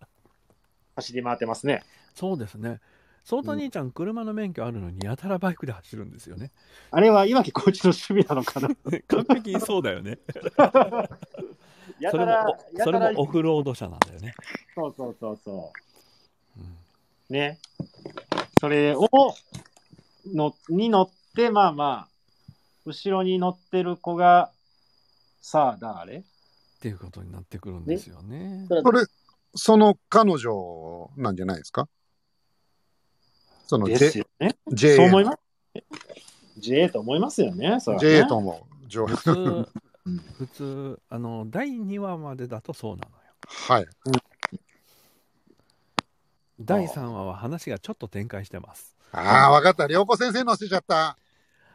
走り回ってますね。そうですね。ソータ兄ちゃん、車の免許あるのに、やたらバイクで走るんですよね。あれは岩城コーチの趣味なのかな？完璧にそうだよね。それもそれも、オフロード車なんだよね。そうそうそうそうんう。ね。それを、の、に乗って、まあまあ、後ろに乗ってる子が、さあ、誰？っていうことになってくるんですよね。それ、その彼女なんじゃないですか？そので J, すよね。J そう思います。JA と思いますよね。それはね J と思う。上普通、うん普通、あの、第2話までだとそうなのよ。はい。第3話は話がちょっと展開してます。ああ、わかった。良子先生乗せちゃった。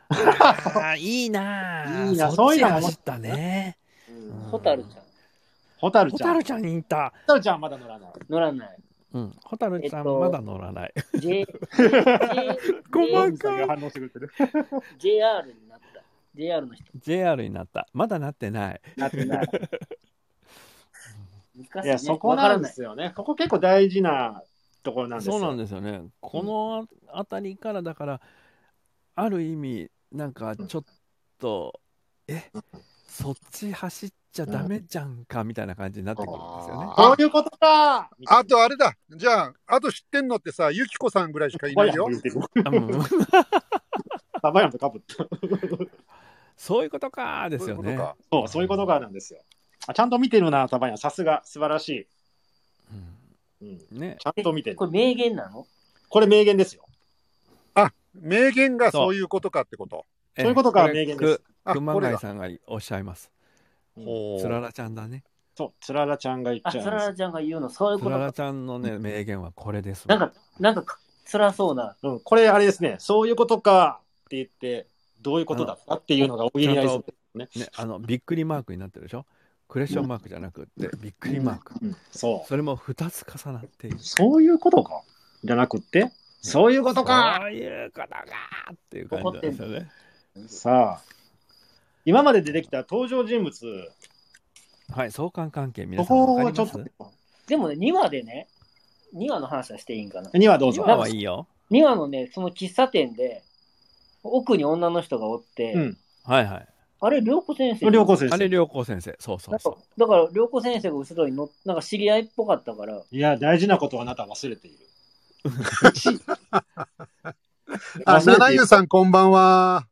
ああ、いいなあいいなそういうのもち走ったね。うんホタルちゃん。ホタルちゃん。ホホタルちゃんにいた。タルちゃんはまだ乗らない。乗らない。うん。ホタルちゃんえっとまだ乗らない。J、細かいさんが反応してくれてる。JR になった。JR の人。JR になった。まだなってない。なってない。難しい、ね。いや、そこなんですよね。ここ結構大事なところなんですよ。そうなんですよね。この辺りからだから、ある意味、なんかちょっと、え、そっち走っちゃダメじゃんかみたいな感じになってくるんですよね。こういうことかあとあれだ。じゃあ、あと知ってんのってさ、ゆきこさんぐらいしかいないよ。サバヤンとかぶった。そういうことかですよね。そういうことかそう、そういうことかなんですよ。あちゃんと見てるな、サバヤン。さすが、素晴らしい。うん、うんねちゃんと見てるこ。れ名言なの？これ名言ですよ。名言がそういうことかってこと。えそういうことがこれ名言です熊谷さんがおっしゃいます。ほうつららちゃんだね。そう、つららちゃんが言っあ、ちゃうんですつららちゃんが言うの、そういうつことか。ららちゃんのね、名言はこれですわ。なんか、なんかか、辛そうな。うん、これあれですね、そういうことかって言って、どういうことだったっていうのがお言い合いする。ね、あの、びっくりマークになってるでしょ？クレッションマークじゃなくって、びっくりマーク。うん、そう。それも2つ重なっている。そういうことかじゃなくって、そういうことかそういうことかっていう感じなんですよね。さあ、今まで出てきた登場人物、はい、相関関係、こ皆さんこわかります？をちょっと、でもね、2話でね、2話の話はしていいんかな。にはどうぞ。今はいいよ。2話のね、その喫茶店で、奥に女の人がおって、うん。はいはい。あれ、涼子先生良子先あれ、生。良子先生。そうそうんそだから、涼子先生が後ろに乗っなんか知り合いっぽかったから、いや、大事なことをあなたは 忘れている。あ、七湯さんこんばんは。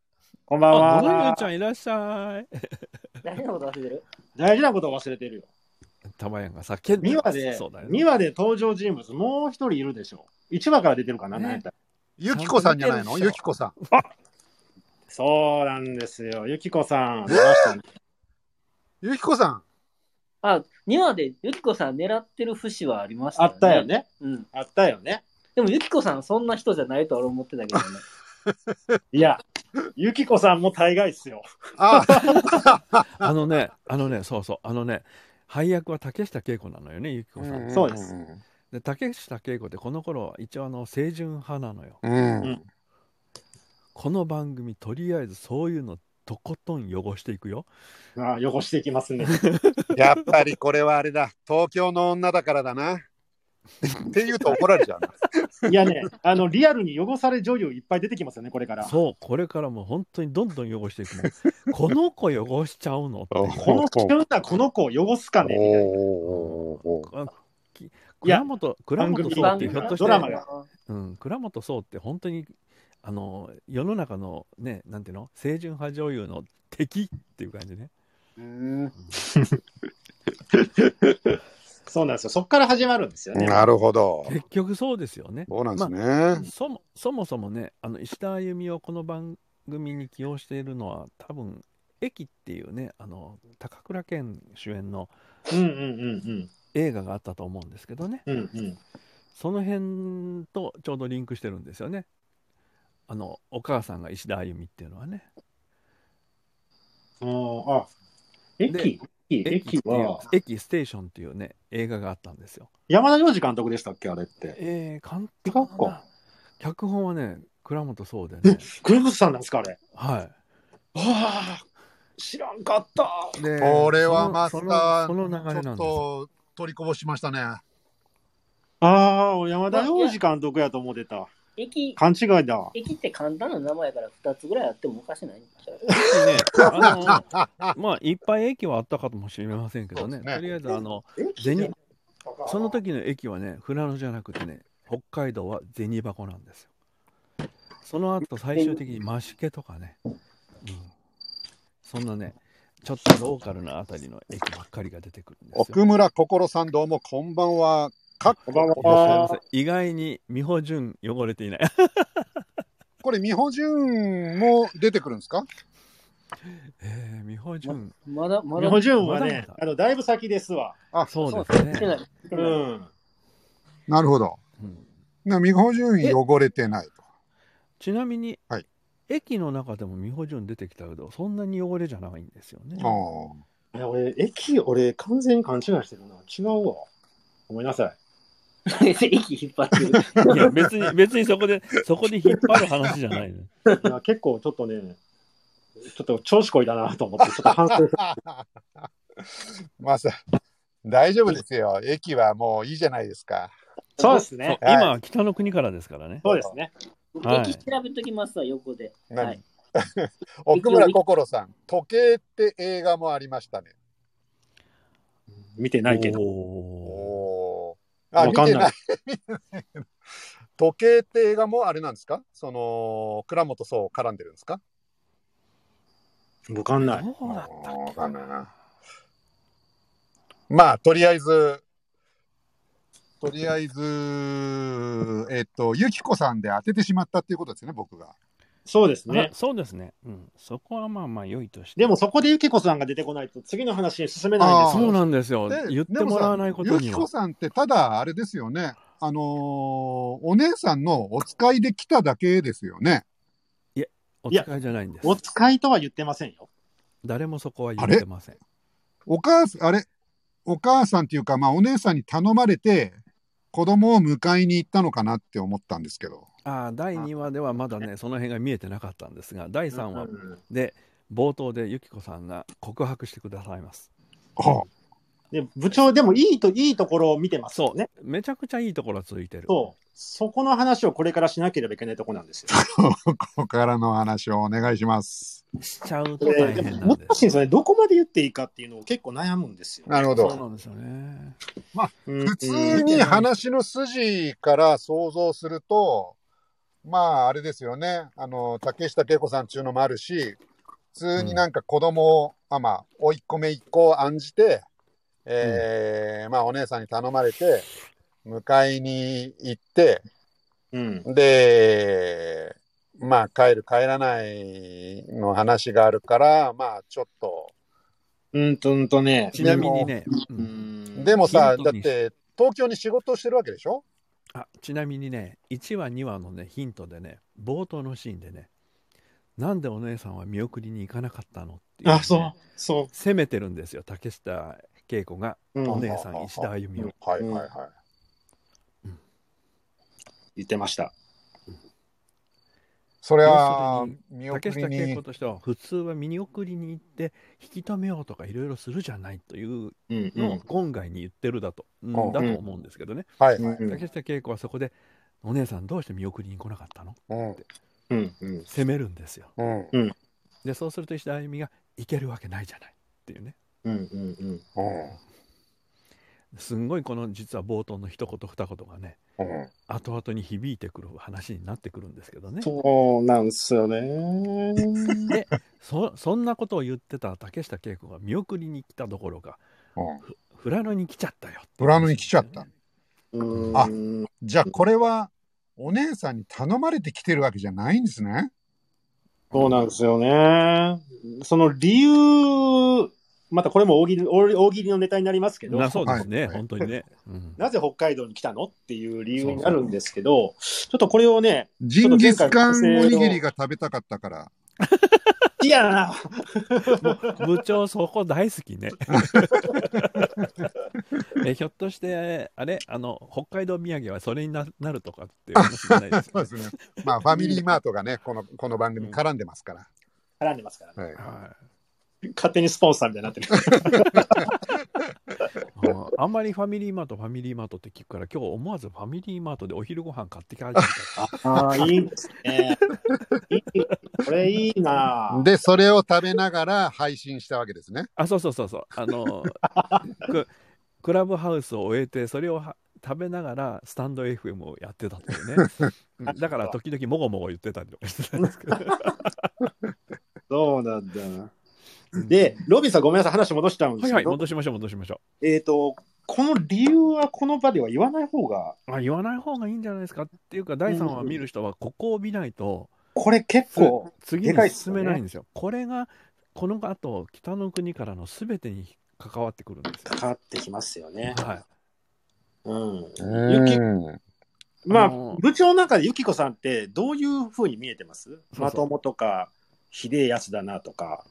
こんばんはち。ゃんいらっしゃい。大事なこと忘れてる？大事なことを忘れているよ。たまやんが叫んで2ます話で、そうだよね。2話で登場人物、もう一人いるでしょ。1話から出てるかな、ねなんやったらゆきこさんじゃないの？ゆきこさん。そうなんですよ。ゆきこさん。ゆきこさん。あ、2話でゆきこさん狙ってる節はありましたあよね。ったよ。ね。うん。あったよね。でもゆきこさんそんな人じゃないと俺思ってたけどね。いや、ゆきこさんも大概っすよ。あ、あのね、あのね、そうそう、あのね、配役は竹下恵子なのよね、ゆきこさん。そうですで竹下恵子ってこの頃は一応あの清純派なのよ。うん。うんこの番組とりあえずそういうのとことん汚していくよ。あ汚していきますね。やっぱりこれはあれだ。東京の女だからだな。って言うと怒られちゃうな。いやね、あの、リアルに汚され女優いっぱい出てきますよね、これから。そう、これからもう本当にどんどん汚していくの。この子汚しちゃうのこの急なこの子を汚すかねみたいな。倉本、倉本壮ってひょっとしてドラマがうん、倉本壮って本当にあの世の中のねなんていうの？清純派女優の敵っていう感じねうん そうなんですよ。そこから始まるんですよね。なるほど。結局そうですよねそうなんですね。そもそもそもねあの石田あゆみをこの番組に起用しているのは多分駅っていうねあの高倉健主演のうんうんうん映画があったと思うんですけどねうん。うんうん。その辺とちょうどリンクしてるんですよねあのお母さんが石田あゆみっていうのはねうんあ、駅？で駅は、駅ステーションっていうね映画があったんですよ山田洋次監督でしたっけあれって。えー、監督。脚本はね倉本壮でねクルーズさんなんですかあれ。はああ、知らんかった。これはマそスター、のそのその流れなんですよと取りこぼしましたね。ああ、山田洋次監督やと思ってた。駅、勘違いだ。駅って簡単な名前やから2つぐらいあってもおかしないんちゃう？ね、あの まあいっぱい駅はあったかもしれませんけどね。ね。とりあえずあの銭その時の駅はね船野じゃなくてね北海道は銭箱なんですよ。その後最終的に増毛とかね、うん、そんなねちょっとローカルなあたりの駅ばっかりが出てくるんですよ。奥村心さんどうもこんばんは。かっこんば意外に美穂純汚れていない これ、美穂純も出てくるんですか？えー、美穂純まだ、まだ、日本人はねまあの、だいぶ先ですわ。そうですね、うん。なるほど。うんな美穂純汚れてないと。ちなみに、はい駅の中でも美穂純出てきたけどそんなに汚れじゃないんですよねあいや、俺、駅、俺、完全に勘違いしてるな。違うわ。ごめんなさい。駅引っ張ってる。いや別に別にそこでそこで引っ張る話じゃないの いや結構ちょっとね、ちょっと調子こいだなと思って、ちょっと反省 あ。まさ、大丈夫ですよ。駅はもういいじゃないですか。そうですね。はい今は北の国からですからねそうですね。はい駅調べときますわ、横で。何？はい。奥村心さん、時計って映画もありましたね。見てないけど。わかんない 時計って映画もあれなんですか？その、倉本壮絡んでるんですか？わかんない。どうだったっわけかんないな。まあ、とりあえず、とりあえず、えっと、ゆきこさんで当ててしまったっていうことですね、僕が。そうですねあ。そうですね、うん、そこはまあまあ良いとしてでもそこでゆきこさんが出てこないと次の話に進めないんですよ。そうなんですよで言ってもらわないことでもさゆきこさんって、ただ、あれですよね。あのーお姉さんのお使いで来ただけですよね。お使いじゃないんですお使いとは言ってませんよ。誰もそこは言ってませんお母さん、あれ、お母さんっていうか、まあ、お姉さんに頼まれて、子供を迎えに行ったのかなって思ったんですけど。ああ第2話ではまだねその辺が見えてなかったんですが第3話うんで冒頭でゆきこさんが告白してくださいますはで部長でもいいといいところを見てますそう、よね。めちゃくちゃいいところついてるそう。そこの話をこれからしなければいけないところなんですよ。あ、ここからの話をお願いします。しちゃうとで大変なんです難しいんですよね。どこまで言っていいかっていうのを結構悩むんですよ。なるほど。そうなんですよねうん普通に話の筋から想像すると、まあ、あれですよね。あの、竹下恵子さんっていうのもあるし、普通になんか子供を、あまあ、甥っ子姪っ子を案じて、えーまあ、お姉さんに頼まれて、迎えに行って、うん。で、まあ、帰る帰らないの話があるから、まあ、ちょっと。うんとうんとね。ちなみにね、ううんんでもさ、だって、東京に仕事をしてるわけでしょ？あちなみにね1話2話のねヒントでね冒頭のシーンでねなんでお姉さんは見送りに行かなかったのっていう、ね、あ、そう。そ責めてるんですよ竹下恵子がう。うんお姉さん石田あゆみをはいはいはい。言ってました。それは見送り竹下恵に子としては普通は見送りに行って引き止めようとかいろいろするじゃないといううんのを今回に言ってるだと、うんうんだと思うんですけどね、はいはい。うん竹下恵子はそこで「お姉さんどうして見送りに来なかったの?うん。うんうん。」責めるんですようん。でそうすると石田あゆみが「行けるわけないじゃない」っていうねうんうんうん。うん。すんごいこの実は冒頭の一言二言がねうん。後々に響いてくる話になってくるんですけどねそうなんですよね。でそそんなことを言ってた竹下恵子が見送りに来たどころかうん。富良野に来ちゃったよ富良野に来ちゃった。うんあじゃあ、これは、お姉さんに頼まれて来てるわけじゃないんですね。そうなんですよね。その理由、またこれも大喜利大大喜利のネタになりますけど、なそうですね、はい本当にね。うんなぜ北海道に来たの？っていう理由になるんですけど、ちょっとこれをね、ジンギスカンおにぎりが食べたかったから。いやな、部長、そこ大好きね。えひょっとして、あれ？あの、北海道土産はそれにななるとかっていうかもしれないですそうよね。ですね。まあ、ファミリーマートがね、この、この番組絡んでますから。絡んでますからね。はい。はい勝手にスポンサーみたいになってる。うんあんまりファミリーマート、ファミリーマートって聞くから、今日思わずファミリーマートでお昼ご飯買って帰ってきた。ああ、いいですね。いいこれいいなで、それを食べながら配信したわけですね。あ、そうそうそうそう。あの、ククラブハウスを終えて、それをは食べながらスタンド FM をやってたというね。うんだから時々もごもご言ってたりとかしてたんですけど。そうなんだ。で、ロビンさんごめんなさい、話戻しちゃうんですはいはい、けど、戻しましょう、戻しましょえっ、と、この理由はこの場では言わない方が、う。あ言わない方がいいんじゃないですかっていうか、第3話見る人はここを見ないと、これ結構、次でかいに進めないんですよ。これが、この後、北の国からの全てに関わってくるんですよ。かかってきますよね。はい。うん。うんまあ部長の中でゆきこさんってどういうふうに見えてます？まともとか、ひでえやつだなとか。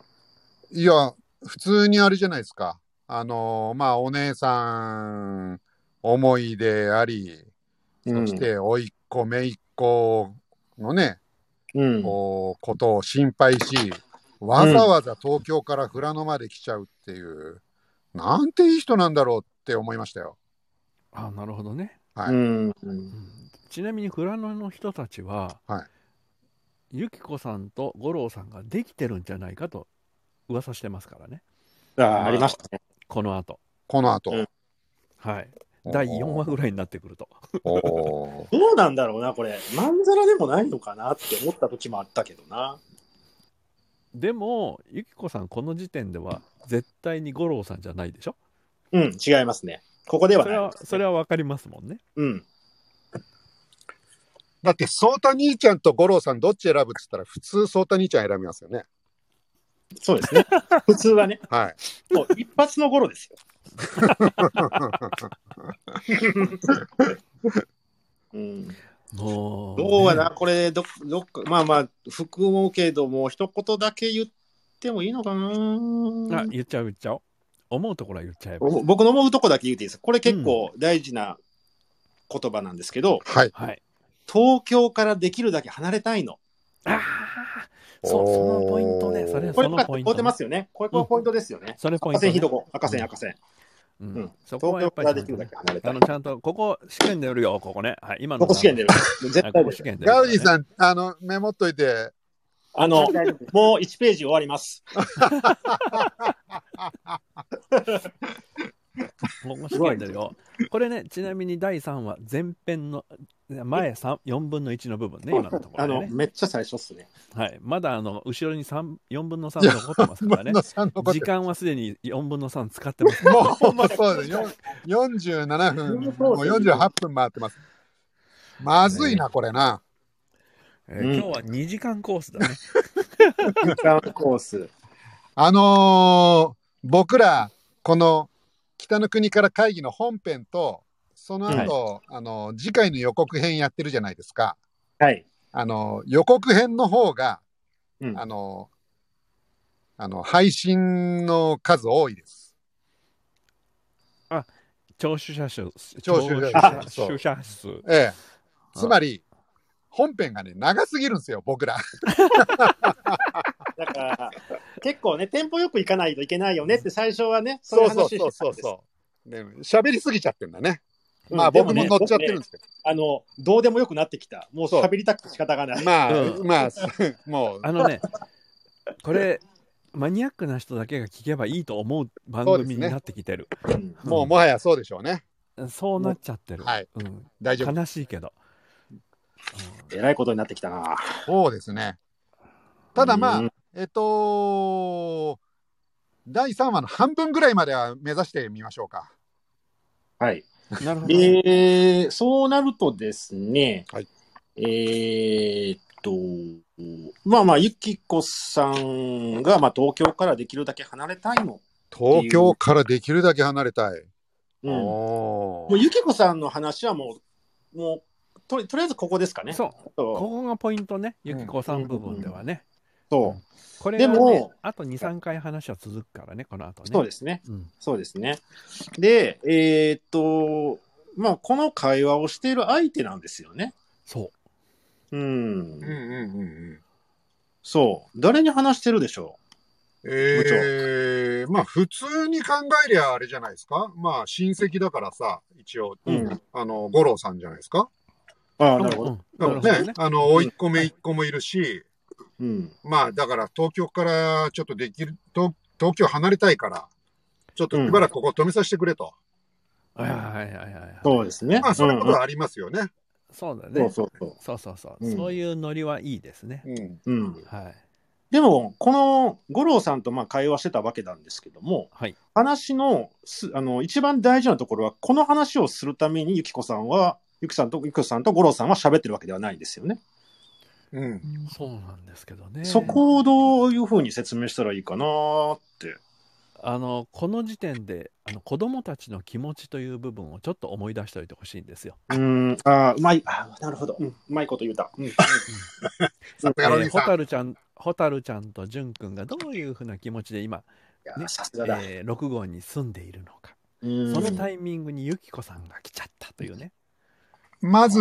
いや、普通にあれじゃないですか。あのーまあ、お姉さん思いであり、そして、おいっ子、めいっ子のね、うん、こう、ことを心配し、わざわざ東京から富良野まで来ちゃうっていう、なんていい人なんだろうって思いましたよ。あなるほどね。はい。うん。うんちなみに富良野の人たちは、はいゆきこさんと五郎さんができてるんじゃないかと噂してますからね。あありましたね。この後。この後。うんはい。第4話ぐらいになってくると。おー どうなんだろうな、これ。まんざらでもないのかなって思った時もあったけどな。でも、ゆきこさん、この時点では絶対に五郎さんじゃないでしょ？うん、違いますね。ここではそれは、ないですね、それはわかりますもんね。うん。だって、ソータ兄ちゃんと五郎さんどっち選ぶって言ったら、普通ソータ兄ちゃん選びますよね。そうですね。普通はね、はい。もう一発の頃ですよ。うん、どうかな、ねこれど、どっか、まあまあ、含むけども、一言だけ言ってもいいのかあ、な。言っちゃう言っちゃおう。思うところは言っちゃえば。お僕の思うとこだけ言っていいですかこれ結構大事な言葉なんですけど、はい。はい。東京からできるだけ離れたいの。ああ、そう、そのポイントね。それ、これ、こそのポイント、うてますよね。これ、これポイントですよね。それポイント、ね赤線ひ。どこ、赤線、赤線。ううんん。そこはやっぱりちゃんとね、東京からできるだけ離れたいあの、。ちゃんと、ここ、試験でやるよ、ここね。はい、今の。ここ試験出る。絶はい、対。ここ試験でやるねガウディさん、あの、メモっといて、あの、もう1ページ終わります。ここ試験出るよ。これね、ちなみに第3話、前編の、前3 4分の1の部分ね、今のとこあの、ろでね。めっちゃ最初っすね。はい。まだ、あの、後ろに3、4分の3残ってますからね。時間はすでに4分の3使ってます。もう、そうです。よ47分、もう48分回ってます。まずいな、これな。うんえー今日は2時間コースだね。時間コース。あのー僕ら、この北の国から会議の本編と、その後、あの次回の予告編やってるじゃないですか。はい。あの予告編の方が、うんあのあの配信の数多いです。聴取者数。聴取者数聴取者数。ええ。つまり、本編がね、長すぎるんですよ、僕ら。だから、結構ね、テンポよくいかないといけないよねって最初はね、そういう話してたんです。う。で喋りすぎちゃってんだね。うんまあ僕も乗っちゃってるんですけど。あの、どうでもよくなってきた。もう喋りたくて仕方がない。まあ、うんまあ、もう、あのね、これ、マニアックな人だけが聞けばいいと思う番組になってきてる。うんもうもはやそうでしょうね。そうなっちゃってる。はいうん大丈夫。悲しいけど。えらいことになってきたな。そうですね。ただまあ、うんえっと、第3話の半分ぐらいまでは目指してみましょうか。はい。うんなるほど。えー、そうなるとですね、はいえーっと、まあまあ、ゆきこさんが、まあ、東京からできるだけ離れたいの。東京からできるだけ離れたい。うん。もおう、ゆきこさんの話はもう、もう、とりとりあえずここですかね。そう、そここがポイントね、ゆきこさん部分ではね。そう。これが、ね、でもあと2、3回話は続くからね、この後ね。そうですね。うん。そうですね。で、えーっと、まあ、この会話をしている相手なんですよね。そう。うんうん。うんうんうん。そう。誰に話してるでしょええまあ普通に考えりゃあれじゃないですか？まあ親戚だからさ、一応、う。うん。あの、五郎さんじゃないですか？ああ、なるほど。うんだからね、ね。あの、甥っ子姪っ子もいるし、うん。まあだから東京からちょっとできる、東東京離れたいから、ちょっとしばらくここ止めさせてくれと。はいはいはいはいはい。そうですね。まあそういうことんはありますよね。そうだね。そうそうそそうそうそう。うんそういうノリはいいですね。うん。う。うん。はい。でも、この五郎さんとまあ会話してたわけなんですけども、はい。話のすあの一番大事なところは、この話をするためにゆきこさんは、ゆきさんとゆきこさんと五郎さんは喋ってるわけではないんですよね。うん。そうなんですけどね。そこをどういうふうに説明したらいいかなーって。あの、この時点で、あの子供たちの気持ちという部分をちょっと思い出しておいてほしいんですよ。うーん、あーうまい、あーなるほど、うん、うまいこと言うた。うん、さすがロえーちゃん、ホタルちゃんとジュン君がどういうふうな気持ちで今、ねさすがだ。えー、6号に住んでいるのか。うんそのタイミングにユキコさんが来ちゃったというね。まず、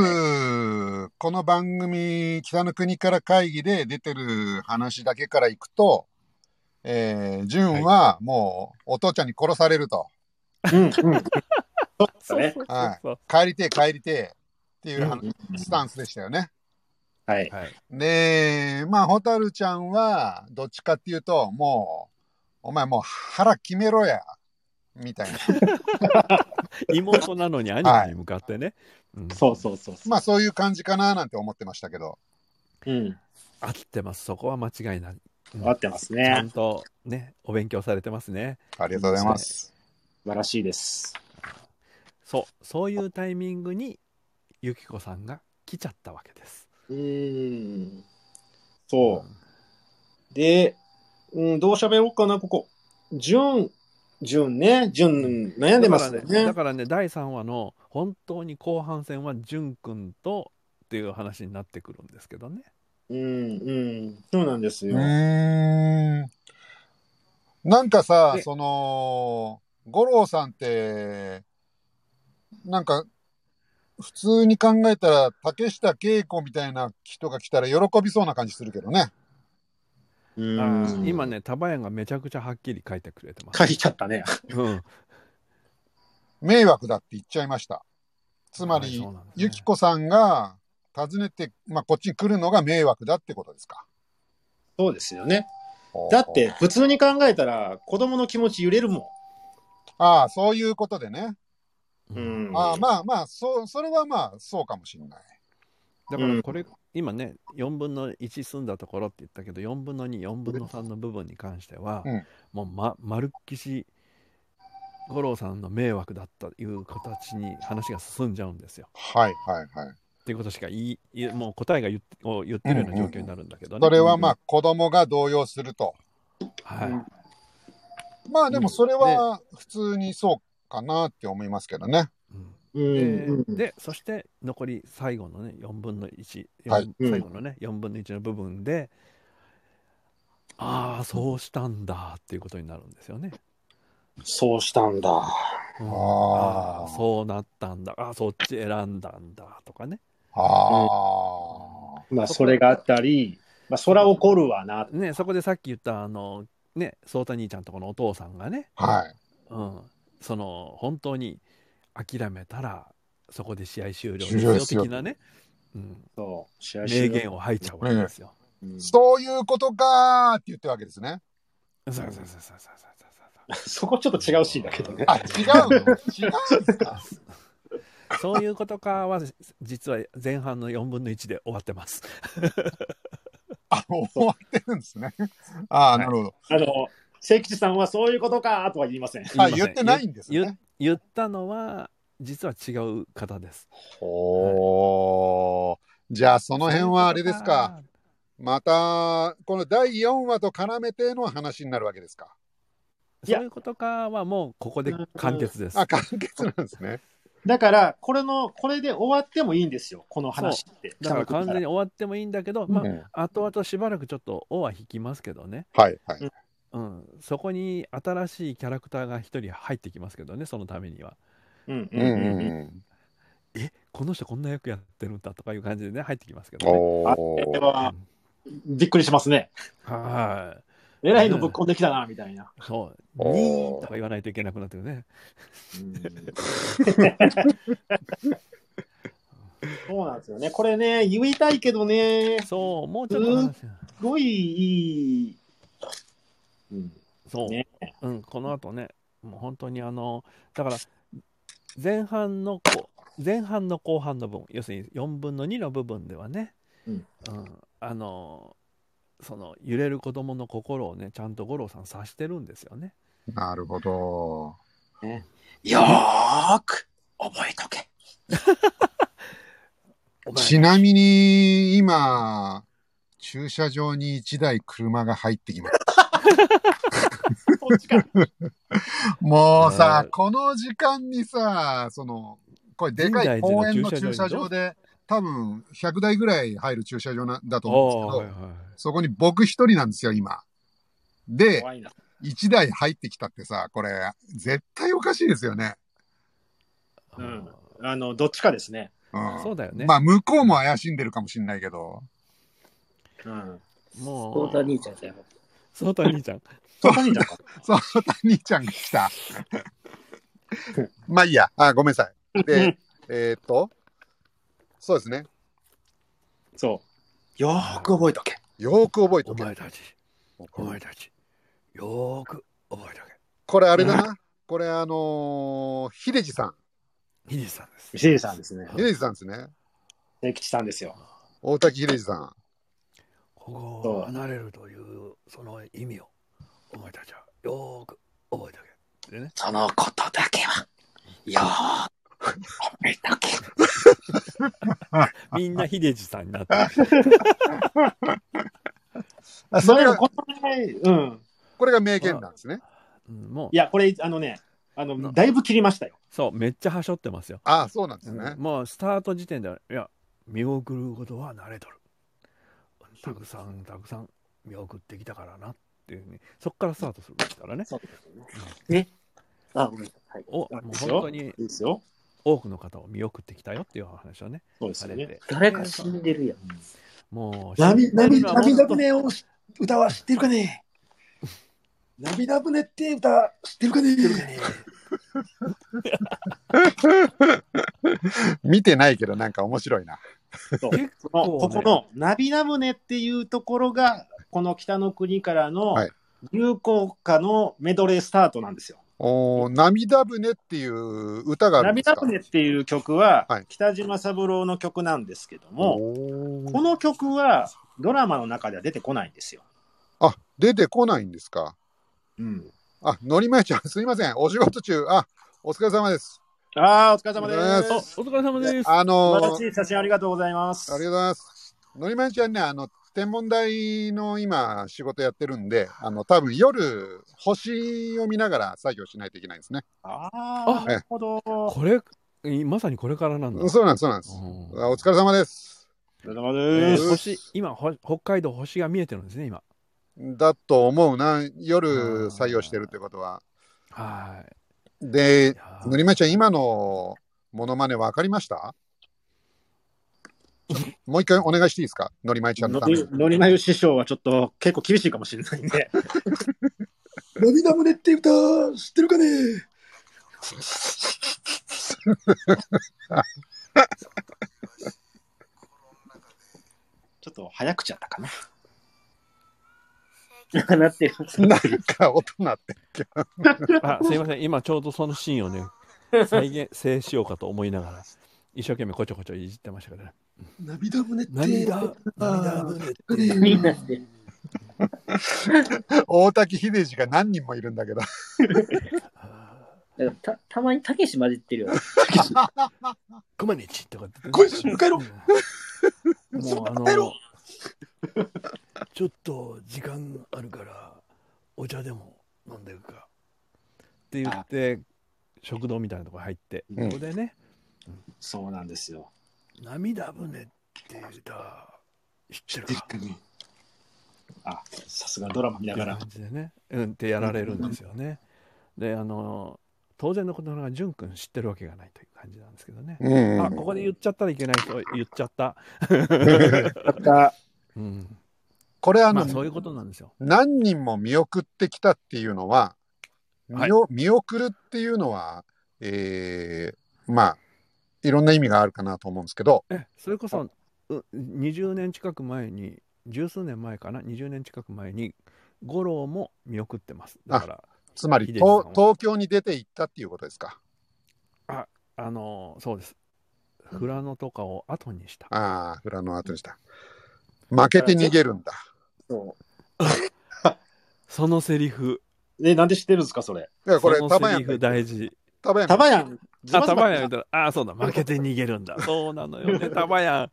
この番組、北の国から会議で出てる話だけからいくと、えー、純はもうお父ちゃんに殺されると。うん、うん。そうですね。はそう帰りてえ帰りてえっていう話うんスタンスでしたよね。はい。はい。で、まあ、ホタルちゃんは、どっちかっていうと、もう、お前もう腹決めろや、みたいな。妹なのに兄貴に向かってね。うんそうそうそうそう。まあ、そういう感じかななんて思ってましたけど。うん。合ってます。そこは間違いない。うん合ってますちゃねん。とね、お勉強されてますね。ありがとうございます。素晴らしいです。そう、そういうタイミングに、ユキコさんが来ちゃったわけです。うーん。そう。で、うん、どう喋ろうかな、ここ。順、順ね。順、悩んでますよだからね。だね。からね、第3話の本当に後半戦は、ジュン君とっていう話になってくるんですけどね。うん、うん。そうなんですうよ。なんかさで、その、五郎さんって、なんか、普通に考えたら、竹下恵子みたいな人が来たら喜びそうな感じするけどね。うん今ね、タバヤがめちゃくちゃはっきり書いてくれてます。書いちゃったね。うん、迷惑だって言っちゃいました。つまはいり、そうなんですねゆきこさんが訪ねて、まあ、こっちに来るのが迷惑だってことですか。そうですよね。だって、普通に考えたら、子供の気持ち揺れるもああ、そういうことでね。ん。うん。ああ、まあまあ、そう、それはまあ、そうかもしれない。だからこれ、今ね、4分の1住んだところって言ったけど、4分の2、4分の3の部分に関しては、うんもうま、まるっきし、五郎さんの迷惑だったという形に話が進んじゃうんですよ。はいはいはい。っていうことしか言い、もう答えが言ってを言ってるような状況になるんだけどね。それはまあ、子供が動揺すると。はい。まあでもそれは普通にそうかなって思いますけどね。うんうん。でそして残り最後のね4分の1、はい四最後のね4分の1の部分で、ああそうしたんだっていうことになるんですよね。そうしたんだ。うんあーあーそうなったんだあーそっち選んだんだとかね。ああ。まあ、それがあったり、まあ、そら怒るわな。ねそこでさっき言ったあのね颯太兄ちゃんとこのお父さんがね、はい。うん、その本当に諦めたらそこで試合終了です終了よですよ的なね、うん、そう、試合名終了言を吐いちゃうわけですよ。うんそういうことかーって言ってるわけですね。そうそうそうそうそうそうそこちょっと違うシーンだけどね。あ、違うの？違うんですか？そういうことかは実は前半の4分の1で終わってます。あ、終わってるんですね。ああ、なるほど。あの、清吉さんはそういうことかとは言いません。あ、言いません言ってないんです言ね。言ったのは実は違う方です。おー。じゃあその辺はあれですか。また、この第4話と絡めての話になるわけですか。いやそういうことかはもうここで完結です。あ、完結なんですね。だから、これの、これで終わってもいいんですよ、この話って。だから完全に終わってもいいんだけど、まうんあ、後々しばらくちょっと尾は引きますけどね、はい、はい。うん、そこに新しいキャラクターが一人入ってきますけどね、そのためには。うんうんうんうん。えこの人こんな役やってるんだとかいう感じでね、入ってきますけどね。おあびっくりしますね。はい。えらいのぶっこんできたな、みたいな。そう、にーとか言わないといけなくなってるね。そうなんですよね。これね、言いたいけどね、すそう、もうちょっと話ごいいい。うん、そう、ねうん、この後ね、もう本当にあの、だから、前半のこう、前半の後半の分、要するに4分の2の部分ではね、うんあの、その揺れる子供の心をね、ちゃんと五郎さん察してるんですよね。なるほど。よーく覚えとけ。ちなみに、今、駐車場に1台車が入ってきました。こっちか。もうさね、この時間にさ、その、これでかい公園の駐車場で、多分100台ぐらい入る駐車場なだと思うんですけど、はいはいそこに僕一人なんですよ、今。で、怖いな。1台入ってきたってさ、これ、絶対おかしいですよね。うんあの、どっちかですね。うん。そうだよね。まあ、向こうも怪しんでるかもしれないけど、うん。もう、そうだ兄ちゃんじゃん。そうだ兄ちゃん。そうか兄ちゃんか。そう、兄ちゃんが来た。まあいいや。あ、ごめんなさい。で、えーっと、そうですね。そう。よーく覚えとけ。よーく覚えておけ。お前たち、お前たち、よーく覚えておけ。これあれだな。これあのー、秀治さん。ヒデさんです。石井さんですね。秀治さんですね。清吉さんですよ。大滝秀治さん。ここを離れるというその意味をお前たちはよーく覚えておけ。でね、そのことだけは、よーく覚えとけ。みんな秀治さんになってあそれが、まあこの前、うん。これが名言なんですね。うんもういや、これ、あのね、あの、だいぶ切りましたよ。そうめっちゃはしょってますよ。あそうなんですね。もうスタート時点ではいや見送ることは慣れとる。たくさんたくさん見送ってきたからなっていうふうにそっからスタートするんですからね。そうですよね。あ、ごめんなさい。はい。おもう本当にいいですよ。多くの方を見送ってきたよっていう話をねそうですよね。誰か死んでるやん。もう涙、船をし歌は知ってるかね 涙船って歌知ってるかね 見てないけどなんか面白いな。そう結この構ねここのナビナムネっていうところが、この北の国からのはい流行歌のメドレースタートなんですよ。おー涙船っていう歌があるナビんですか？ナムネっていう曲ははい、北島三郎の曲なんですけども、おーこの曲はドラマの中では出てこないんですよ。あ、出てこないんですか？うん。あ、のりまえちゃん、すいません。お仕事中。あ、お疲れ様です。ああ、お疲れ様です。お疲れ様です。あのしい写真ありがとうございます。ありがとうございます。のりまえちゃんね、あの、天文台の今、仕事やってるんで、あの、多分夜、星を見ながら作業しないといけないんですね。あああ、なるほど。おこれいまさにこれからなんだ。そうなんです、そうなんです。うんあお疲れ様です。疲れ様えです。ー星今ほ北海道星が見えてるんですね今。だと思うな。夜作業してるってことは。はい。でのりまえちゃん、今のモノマネ分かりました？もう一回お願いしていいですか？のりまえちゃんのために。のりまゆ師匠はちょっと結構厳しいかもしれないんで。涙船って歌知ってるかね？ちょっと早口やったかな。なってる。なんか音鳴って。あすいません今ちょうどそのシーンをね再現性しようかと思いながら一生懸命こちょこちょいじってましたけどね。涙船って涙涙船ってみんなして。大滝秀治が何人もいるんだけど。だからたたまにたけし混じってるよ。コマニチとかって、こいつ帰ろうもうあの ちょっと時間あるからお茶でも飲んでいくかって言って、食堂みたいなところ入って、うんここでね、そうなんですよ。涙船っていう歌、知ってるか？あ、さすがドラマ見ながら。感じでね、うんってやられるんですよね。で、あの、当然のことながら、淳君知ってるわけがないという感じなんですけどね。うんあ、ここで言っちゃったらいけない人言っちゃった。うん。これあの、まあそういうことなんですよ。何人も見送ってきたっていうのは、はい見送るっていうのは、えーまあ、いろんな意味があるかなと思うんですけど、え、それこそ、う20年近く前に、十数年前かな、20年近く前に、五郎も見送ってます。だから、つまり東東京に出て行ったっていうことですか？あの、そうです。富良野とかを後にした。ああ、裏の後でした。負けて逃げるんだ。そそのセリフ、う。え、なんで知ってるんですか、それ？いや、これ、そタバヤンのセリフ大事。タバヤンタバヤ？ン。ズあ、バズバタバヤン言ったら、あ、そうだ、負けて逃げるんだ。そうなのよね、タバヤ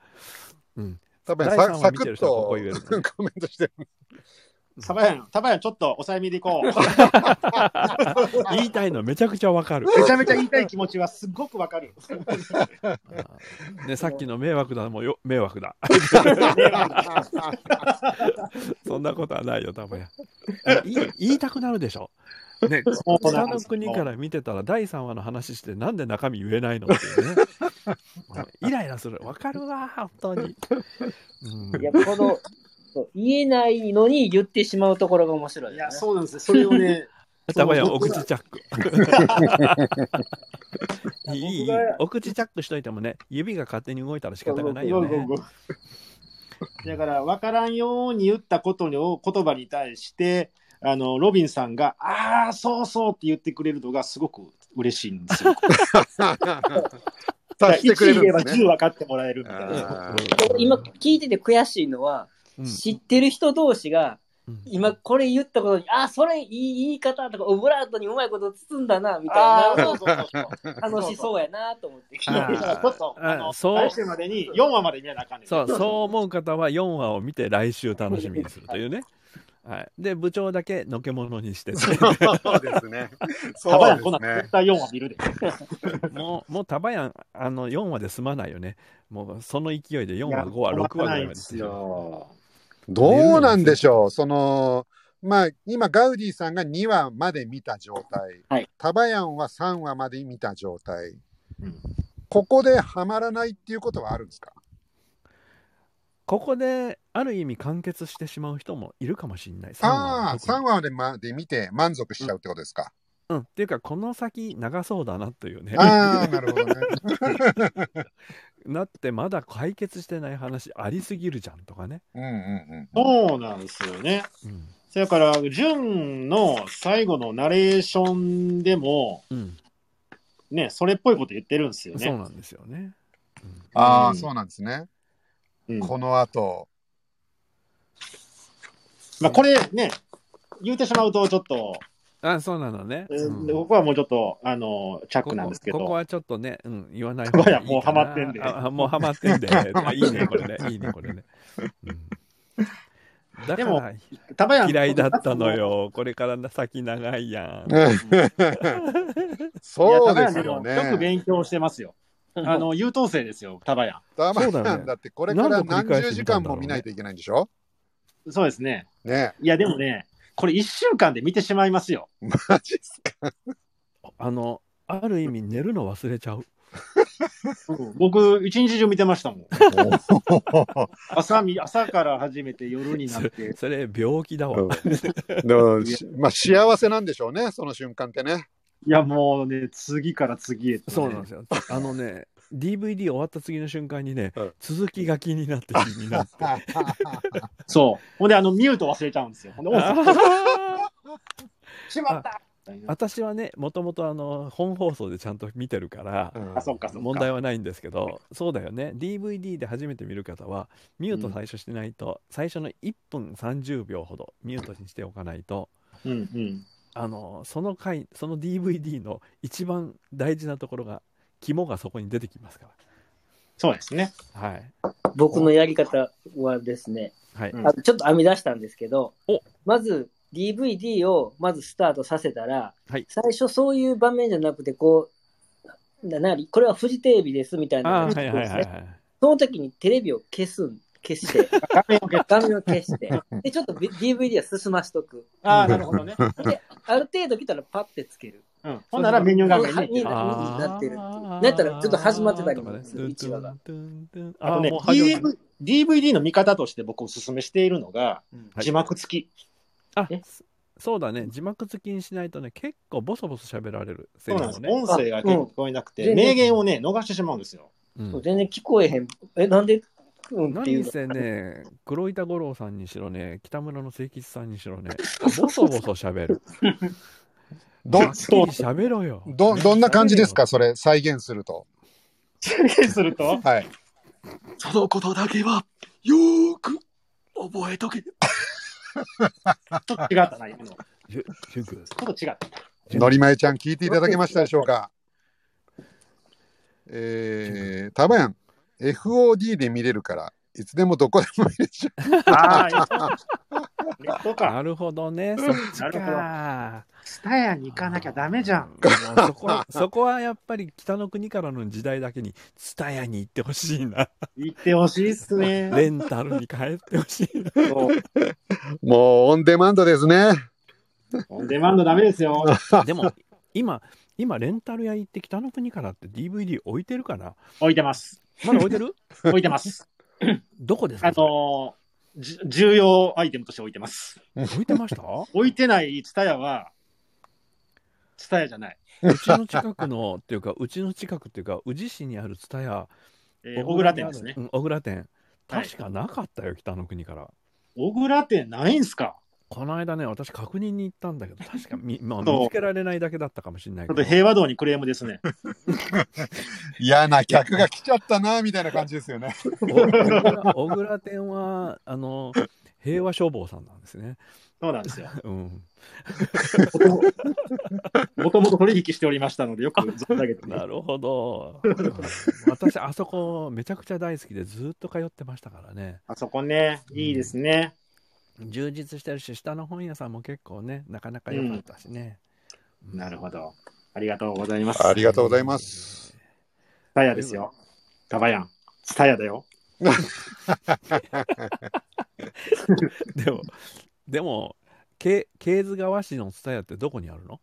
ン。うん。タバヤン第三話さサクッ見てる人はこと コメントしてる。タバヤン、タバヤン、ちょっと抑えめでいこう。言いたいのめちゃくちゃわかる。めちゃめちゃ言いたい気持ちはすっごくわかる。ね、さっきの迷惑だもよ迷惑だ。そんなことはないよ、たまや。言い言いたくなるでしょ。ね、そう北の国から見てたら第3話の話してなんで中身言えないのっていうね。イライラする。わかるわ、本当に。うんいや、この、そう言えないのに言ってしまうところが面白いいや。そうなんですよ。それをね、たまや、そうお口チャック。いい、いい。お口チャックしといてもね、指が勝手に動いたら仕方がないよね。だから、分からんように言ったことを言葉に対して、あの、ロビンさんが、ああ、そうそうって言ってくれるのがすごく嬉しいんですよ。足してくれ1言えば10るんですね。分かってもらえるみたいな。今聞いてて悔しいのは、うん知ってる人同士が、うん今これ言ったことに、あ、それいい言い方とか、オブラートにうまいこと包んだな、みたいな そうそうそうそう。楽しそうやなと思ってそう来週までに4話まで見ななあかんねんそう、そう思う方は4話を見て来週楽しみにするというね。はい。で、部長だけのけものにしてて、そうですね。タバヤン、こんなんそうですね絶。対4話見るで。もう、もうタバヤン、あの、4話で済まないよね。もう、その勢いで4話、いや5話、6話ぐらいまでですよ。どうなんでしょう、その、まあ、今、ガウディさんが2話まで見た状態、はい。タバヤンは3話まで見た状態、うん。ここではまらないっていうことはあるんですか？ここで、ある意味完結してしまう人もいるかもしれない。3ああ、話は特に。3話までまで見て満足しちゃうってことですか。うん。っていうか、この先長そうだなというね。ああ、なるほどね。なって、まだ解決してない話ありすぎるじゃんとかね。うんうんうん。そうなんですよね。うん。それから、ジュンの最後のナレーションでも、うん。ね、それっぽいこと言ってるんですよね。そうなんですよね。うんああ、うんそうなんですね。うんこの後、まあ、これね、言うてしまうと、ちょっと、あ、そうなのね。えーうん僕はもうちょっと、あの、チャックなんですけど。ここここはちょっっとね、うん、言わないやばいやいいかなもうハマってんであ あもうハマってんで。あいいね、これね。いいね、これね。うんだかでもらタバヤン嫌いだったの。よ。これから先長いやん。そういやですよタバヤンよくね。勉強してますよ。あの、優等生ですよ、タバヤタバそうだだってこれから何十時間も見ないといけないんでしょ？ン。そうですね。ねいや、でもね、これ1週間で見てしまいますよ。マジっすか？あの、ある意味寝るの忘れちゃう。僕、一日中見てましたもん。朝み、朝から始めて夜になって。そ れ病気だわ。でもしまあ幸せなんでしょうね、その瞬間ってね。いや、もうね、次から次へと、ね。そうなんですよ。あのね、DVD 終わった次の瞬間にね、うん続きが気になって気になって。そう。ほんで、あの、ミュート忘れちゃうんですよ。ほんで、しまった私はね、もともとあの本放送でちゃんと見てるから、あ、そっか、そっか。問題はないんですけど、そうだよね、DVD で初めて見る方は、ミュート最初してないと、最初の1分30秒ほどミュートにしておかないと、うんうん。あのその回、その DVD の一番大事なところが、肝がそこに出てきますかそうですね。ら。はい。僕のやり方はですね、はい。うんあちょっと編み出したんですけどお、まず、DVD をまずスタートさせたら、はい最初そういう場面じゃなくて、こう、ななにこれはフジテレビですみたいなああ、のがはいはいはいはい。その時にテレビを消すん、消して、画面を消す画面を消して、で、ちょっと DVD は進ましとく。ああ、なるほどね。で、ある程度来たらパッてつける。うん。ほんならメニュー画面にに行ってる。なってるなったらちょっと始まってたりもする一話が。あとね DVD の見方として僕おすすめしているのが、はい字幕付き。あえ？そそうだね、字幕付きにしないとね、結構ボソボソ喋られる。そうなんです。音声が結構聞こえなくて、うん名言をね、逃してしまうんですよ。うん全然聞こえへん。え、なんで。何せね、黒板五郎さんにしろね、北村の清吉さんにしろね、ボソボソ喋る。ど喋ろよ。ど、どんな感じですか？それ、再現すると。すると、はい。そのことだけは、よーく覚えとけ。ちょっと違ったな、今の。ちょっと違った。のりまえちゃん聞いていただけましたでしょうか？えー、たばやん、FOD で見れるから、いつでもどこでも見れちゃう。か。なるほどね、そっちなるほか。スタヤに行かなきゃダメじゃん。そこはそこはやっぱり北の国からの時代だけに、蔦屋に行ってほしいな。行ってほしいっすね。レンタルに帰ってほしいもう、オンデマンドですね。オンデマンドダメですよ。でも、今、今、レンタル屋行って北の国からって DVD 置いてるかな？置いてます。まだ置いてる？置いてます。どこですか？あのーじ重要アイテムとして置いてます。置いてました？置いてないツタヤは、ツタヤじゃない。うちの近くのっていうか、うちの近くっていうか、宇治市にある蔦屋、えー小倉店ですねう。ん小倉店。はい確かなかったよ、北の国から。小倉店ないんすか？この間ね、私確認に行ったんだけど、確か見,、まあ、見つけられないだけだったかもしれないちょけど。平和道にクレームですね。嫌な客が来ちゃったな、みたいな感じですよね。お小倉小倉店は、あの、平和消防さんなんですね。そうなんですよ。うん。もともと取引しておりましたので、よく存じ上げてなるほど。うん私、あそこめちゃくちゃ大好きでずっと通ってましたからね。あそこね、いいですね。充実してるし、下の本屋さんも結構ね、なかなか良かったしね。うんなるほど。ありがとうございます。ありがとうございます。ツタヤですよ。タバヤン。ツタヤだよ。でも、でも、け経津川市の蔦屋ってどこにあるの？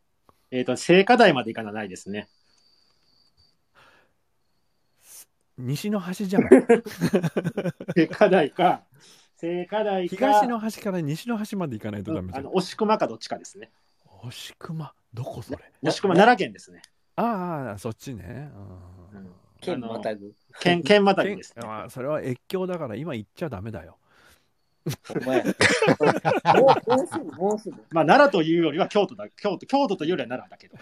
えっ、と、聖火台まで行かないですね。西の端じゃない？聖火台か、聖火台か、東の端から西の端まで行かないとダメじゃんあの、。押熊かどっちかですね。押し熊？どこそれ？押熊、奈良県ですね。ああ、そっちね。うんうん剣またぐ。県、県またぎけんですね。あーそれは越境だから今行っちゃダメだよ。お前。もうもうすぐ、もうすぐ。まあ、奈良というよりは京都だ、京都、京都というよりは奈良だけど。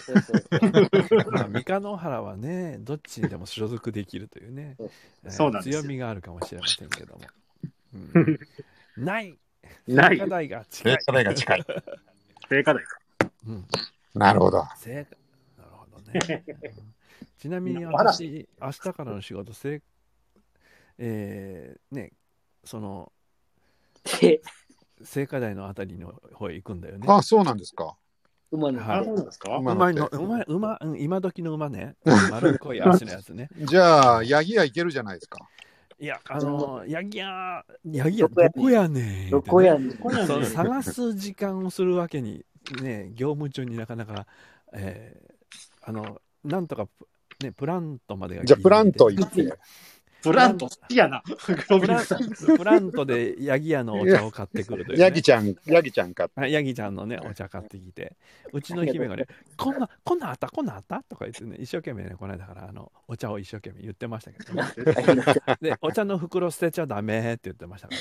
そうそうまあ、三日野原はね、どっちにでも所属できるというね、えーそうなんですよ強みがあるかもしれませんけども。うんない ない聖火台が近い。聖火台が近い。聖火台か。うんなるほど。聖火なるほどね。うんちなみに私、明日からの仕事、聖えーね、その、で、聖火台のあたりの方へ行くんだよね。あ、そうなんですか。馬のはいあ、そうなんですか？馬馬の馬馬、うん今時の馬ね。丸っこい足のやつね。じゃあ、ヤギ屋行けるじゃないですか。いや、あの、ヤギ屋、ヤギ屋、どこやねん。どこやねん。探す時間をするわけに、ね、業務中になかなか、えーあの、なんとかプ、ね、プラントまでがじゃあ、プラント行って。プラント好きやな。グロプランビンさん。プラントでヤギ屋のお茶を買ってくるという、ね。ヤギちゃん、ヤギちゃん買って。あヤギちゃんのね、お茶買ってきて、うちの姫がね、こんな、こんなんあった、こんなんあった？とか言ってね、一生懸命ね、この間から、あの、お茶を一生懸命言ってましたけどね。で、お茶の袋捨てちゃダメって言ってましたか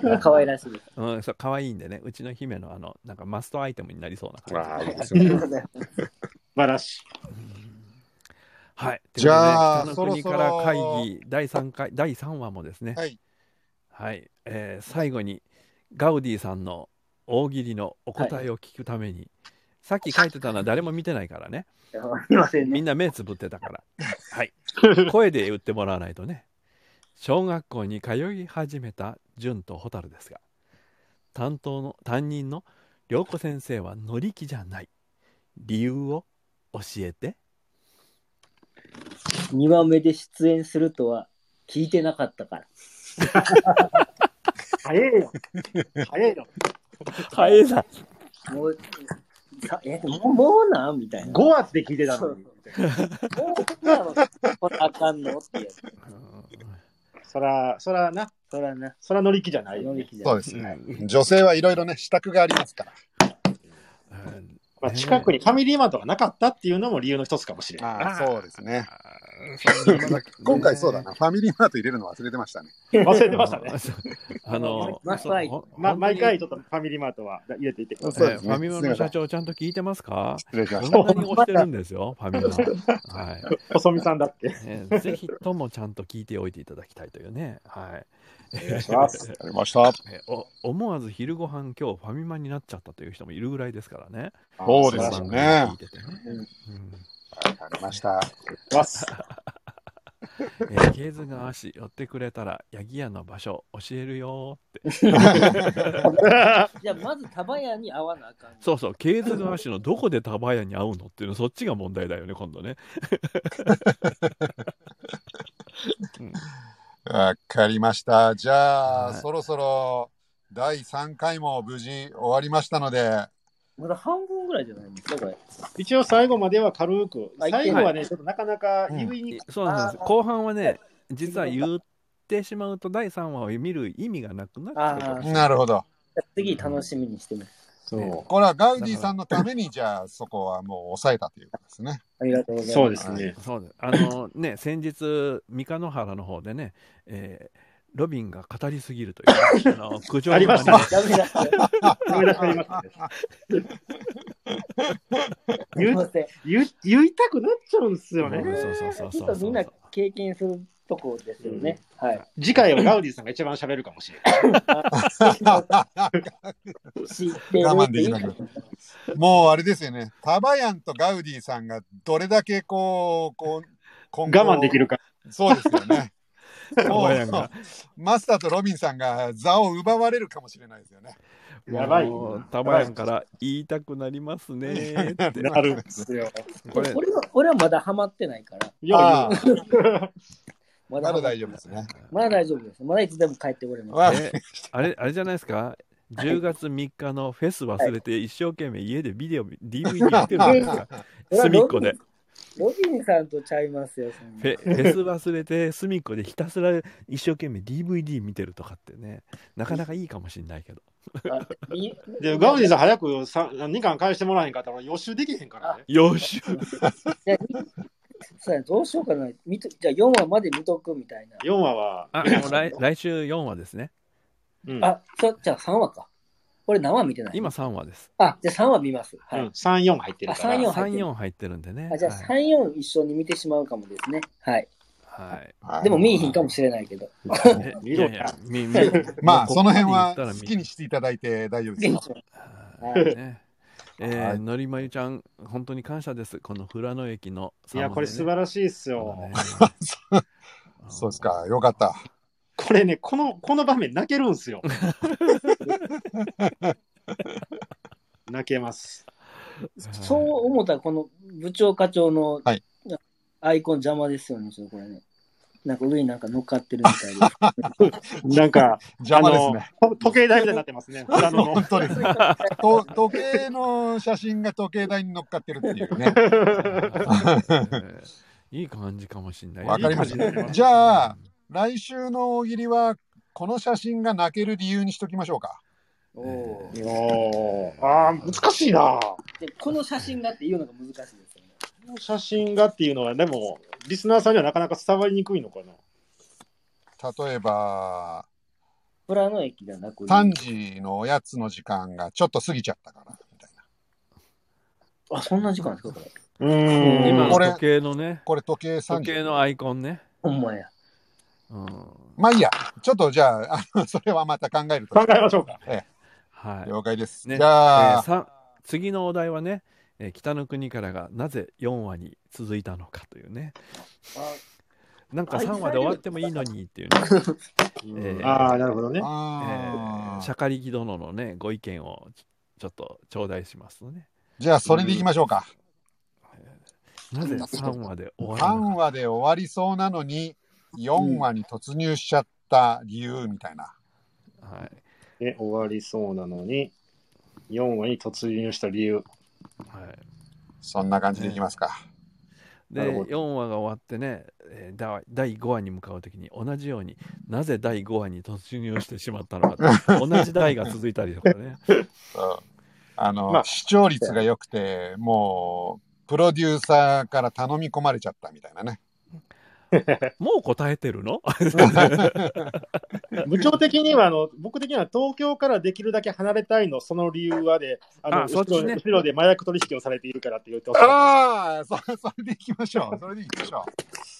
らね。可愛らしいです。うん、そう、可愛いんでね、うちの姫のあの、なんかマストアイテムになりそうな感じ。わあ、いいですね。素晴らしい。はい。じゃあということでね北の国からそろそろ。会議第3回、第3話もですね、はい。はい、えー最後にガウディさんの大喜利のお答えを聞くために、さっき書いてたのは誰も見てないからね、いませんね。みんな目つぶってたから、はい、声で言ってもらわないとね、小学校に通い始めた純と蛍ですが、担当の担任の涼子先生は乗り気じゃない。理由を教えて2話目で出演するとは聞いてなかったから。早いよ。早いよ。早いなもう、さえ、もうもうなん？みたいな。5月で聞いてたのに。もうなのこれあかんの？ってやつ。そら、そらな、そらな、そら乗り気じゃないよ乗。り気じゃそうですね。女性はいろいろね、支度がありますから。うんまあ、近くにファミリーマートがなかったっていうのも理由の一つかもしれない。ああ、そうですね。今回そうだな。ファミリーマート入れるの忘れてましたね。忘れてましたね。あの、ま、毎回本ちょっとファミリーマートは入れていってください。そうですね当にえーファミマの社長ちゃんと聞いてますか失礼しましこんなに押してるんですよ、ファミマ。はい。細見さんだって。えーぜひともちゃんと聞いておいていただきたいというね。はい。お願いします。た。ありました。思わず昼ご飯今日ファミマになっちゃったという人もいるぐらいですからね。そうですよねわかりました。ます。えー、ケーズが足寄ってくれたら、ヤギ屋の場所教えるよって。じゃあ、まず、タバヤに会わなあかん。そうそう、ケーズが足のどこでタバヤに会うのっていうの、そっちが問題だよね、今度ね。うんわかりました。じゃあ、はいそろそろ第3回も無事終わりましたので、まだ半分ぐらいじゃないんですか、これ。一応最後までは軽く。あ最後はね、ちょっとなかなか言いにくい。そうなんです。後半はね、実は言ってしまうと、第3話を見る意味がなくなっちゃうかもしれなるほど。次楽しみにしてます。そこれはガウディさんのために、じゃあそこはもう抑えたということですね。ありがとうございます。そうですね。そうです。あのね、先日、三日野原の方でね、えーロビンが語りすぎるという、あの苦情がありました。ねダメ出してありましたね。言い言いたくなっちゃうんですよね。そうそうそうそうそうとみんな経験するとこですよね。はい。次回はガウディさんが一番喋るかもしれない。我慢できなくなる。もうあれですよね。タバヤンとガウディさんがどれだけこう、こう、今後我慢できる。か。そうですよね。タもうマスターとロビンさんが座を奪われるかもしれないですよね。やばいもうタバヤンから言いたくなりますねーって。なるんですよ。これ、俺は俺はまだハマってないから。まだまだ大丈夫ですね。まだ大丈夫です。まだいつでも帰ってこれます。あれ、あれじゃないですか？10月3日のフェス忘れて一生懸命家でビデオ、DVD 見てるんですか 隅っこで。ロビンさんとちゃいますよ、そんなフェフェス忘れて隅っこでひたすら一生懸命 DVD 見てるとかってね、なかなかいいかもしんないけど。あいで、ガウディさん早くさ2巻返してもらえへんかったら予習できへんからね。よし じゃあそうやどうしようかな。見とじゃあ4話まで見とくみたいな。4話は。あ、もう来来週4話ですね。うん、あ、そじゃあ3話か。これ何話見てない今3話です。あ、じゃあ3話見ます。はい。うん、3、4入ってるから。あ3 4 3、4入ってるんでね。あじゃあ3、はい。4一緒に見てしまうかもですね。はい。はいでも見えひんかもしれないけど。え 見ろやいやいやみみ まあ、その辺は好きにしていただいて大丈夫ですよ。はいねえーはいのりまゆちゃん、本当に感謝です。この富良野駅のいや、これ素晴らしいっすよ。そうで すか、よかった。これね、この、この場面泣けるんすよ。泣けます。そう思ったら、この部長課長のはいアイコン邪魔ですよね、ちょっとこれね。なんか上になんか乗っかってるみたいで。なんか、邪魔ですね。時計台みたいになってますね。裏の本当ですね。と時計の写真が時計台に乗っかってるっていうね。いい感じかもしれない。わかりましいい感じた。じゃあ、来週の大喜利は、この写真が泣ける理由にしときましょうか。おーおーあー難しいな。でこの写真がっていうのが難しいですよね。この写真がっていうのは、でも、リスナーさんにはなかなか伝わりにくいのかな。例えば、富良野駅ではなく、3時のおやつの時間がちょっと過ぎちゃったから、みたいな。あ、そんな時間ですか、これ。うーん。これ今の時計のね、これ時計3時。時計のアイコンね。ほんまや。うん、まあいいや。ちょっとじゃあ、あのそれはまた考えると。考えましょうか。はい。了解です。ねじゃあ、えーさ次のお題はね、えー北の国からがなぜ4話に続いたのかというね。なんか3話で終わってもいいのにっていうね。えーああ、なるほどね。あーシャカリキ殿のね、ご意見をちちょっと頂戴しますね。じゃあ、それでいきましょうか。なぜ3話で終わ3らない話で終わりそうなのに、4話に突入しちゃった理由みたいな。はい。ね、終わりそうなのに、4話に突入した理由。はい。そんな感じでいきますか。で、なるほ4話が終わってね、えーだ第5話に向かうときに同じようになぜ第5話に突入してしまったのかと 同じ代が続いたりとかね。うんあの、まあ視聴率が良くて、もう、プロデューサーから頼み込まれちゃったみたいなね。もう答えてるの？部長的にはあの、僕的には東京からできるだけ離れたいの、その理由はで、あのあそっちね後ろ後ろで麻薬取引をされているからって言ってああ、そ それでいきましょう。それでいきましょう。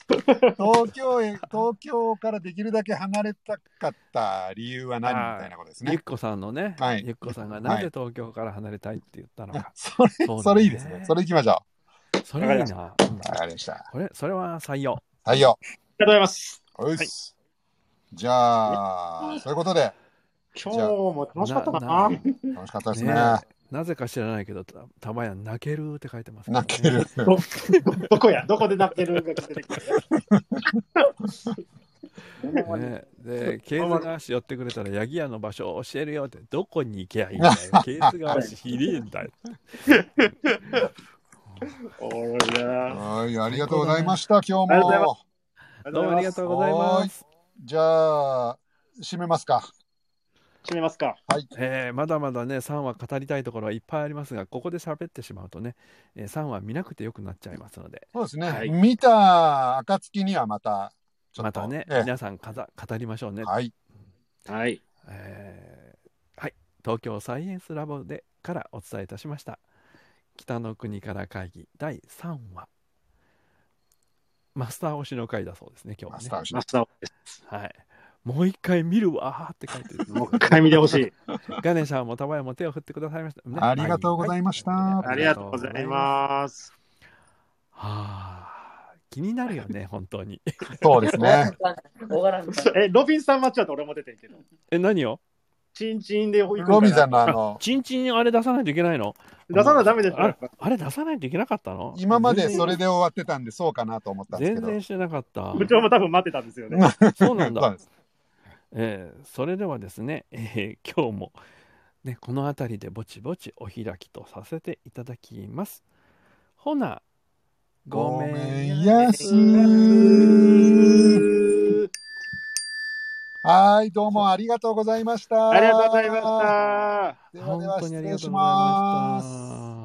東京へ、東京からできるだけ離れたかった理由は何？みたいなことですね。ゆっこさんのね、はいゆっこさんがなぜ東京から離れたいって言ったのか。それ、そうだねそれいいですね。それいきましょそれいいな。わかりました。これ、それは採用。採用。た。ありがとうございます。おい。じゃあ、そういうことで、今日も楽しかったかな？な。楽しかったですね。ねなぜか知らないけど、たたまや泣けるって書いてます、ね。泣ける。どどこや？どこで泣けるが出てくるね、で、ケーズがし寄ってくれたら、ヤギ屋の場所を教えるよって、どこに行けばいいんだよ。ケーズが知りえんだよ。おもろいな。はい、ありがとうございました、今日も。どうもありがとうございます。じゃあ、締めますか。締めますか。えーまだまだね、3話語りたいところはいっぱいありますが、ここで喋ってしまうとね、えー3話見なくてよくなっちゃいますので、そうですね。はい見た暁にはまた、ちょっとまたね、ええ皆さんかざ語りましょうね。はい。はい。えーはい、東京サイエンスラボでからお伝えいたしました。北の国から会議第3話。マスター推しの回だそうですね、今日はね。マスターしマスターです。はい。もう一回見るわーって書いてる。もう一回見てほしい。ガネシャンもタバヤも手を振ってくださいました、ねありがとうございましたはありがとうございます。はあ、気になるよね、本当に。そうですね。え、ロビンさんマッチはと俺も出てんけど。え、何を？チンチンで行くロビンさんなのあの、チンチンあれ出さないといけないの？出さなダメですよあれ。あれ出さないといけなかったの？今までそれで終わってたんで、そうかなと思ったんですけど。全然してなかった。部長も多分待ってたんですよね。そうなんだえーそれではですね、えー今日も、ね、この辺りでぼちぼちお開きとさせていただきます。ほな、ごめんやす。はい、どうもありがとうございました。ありがとうございました。ではでは失礼します。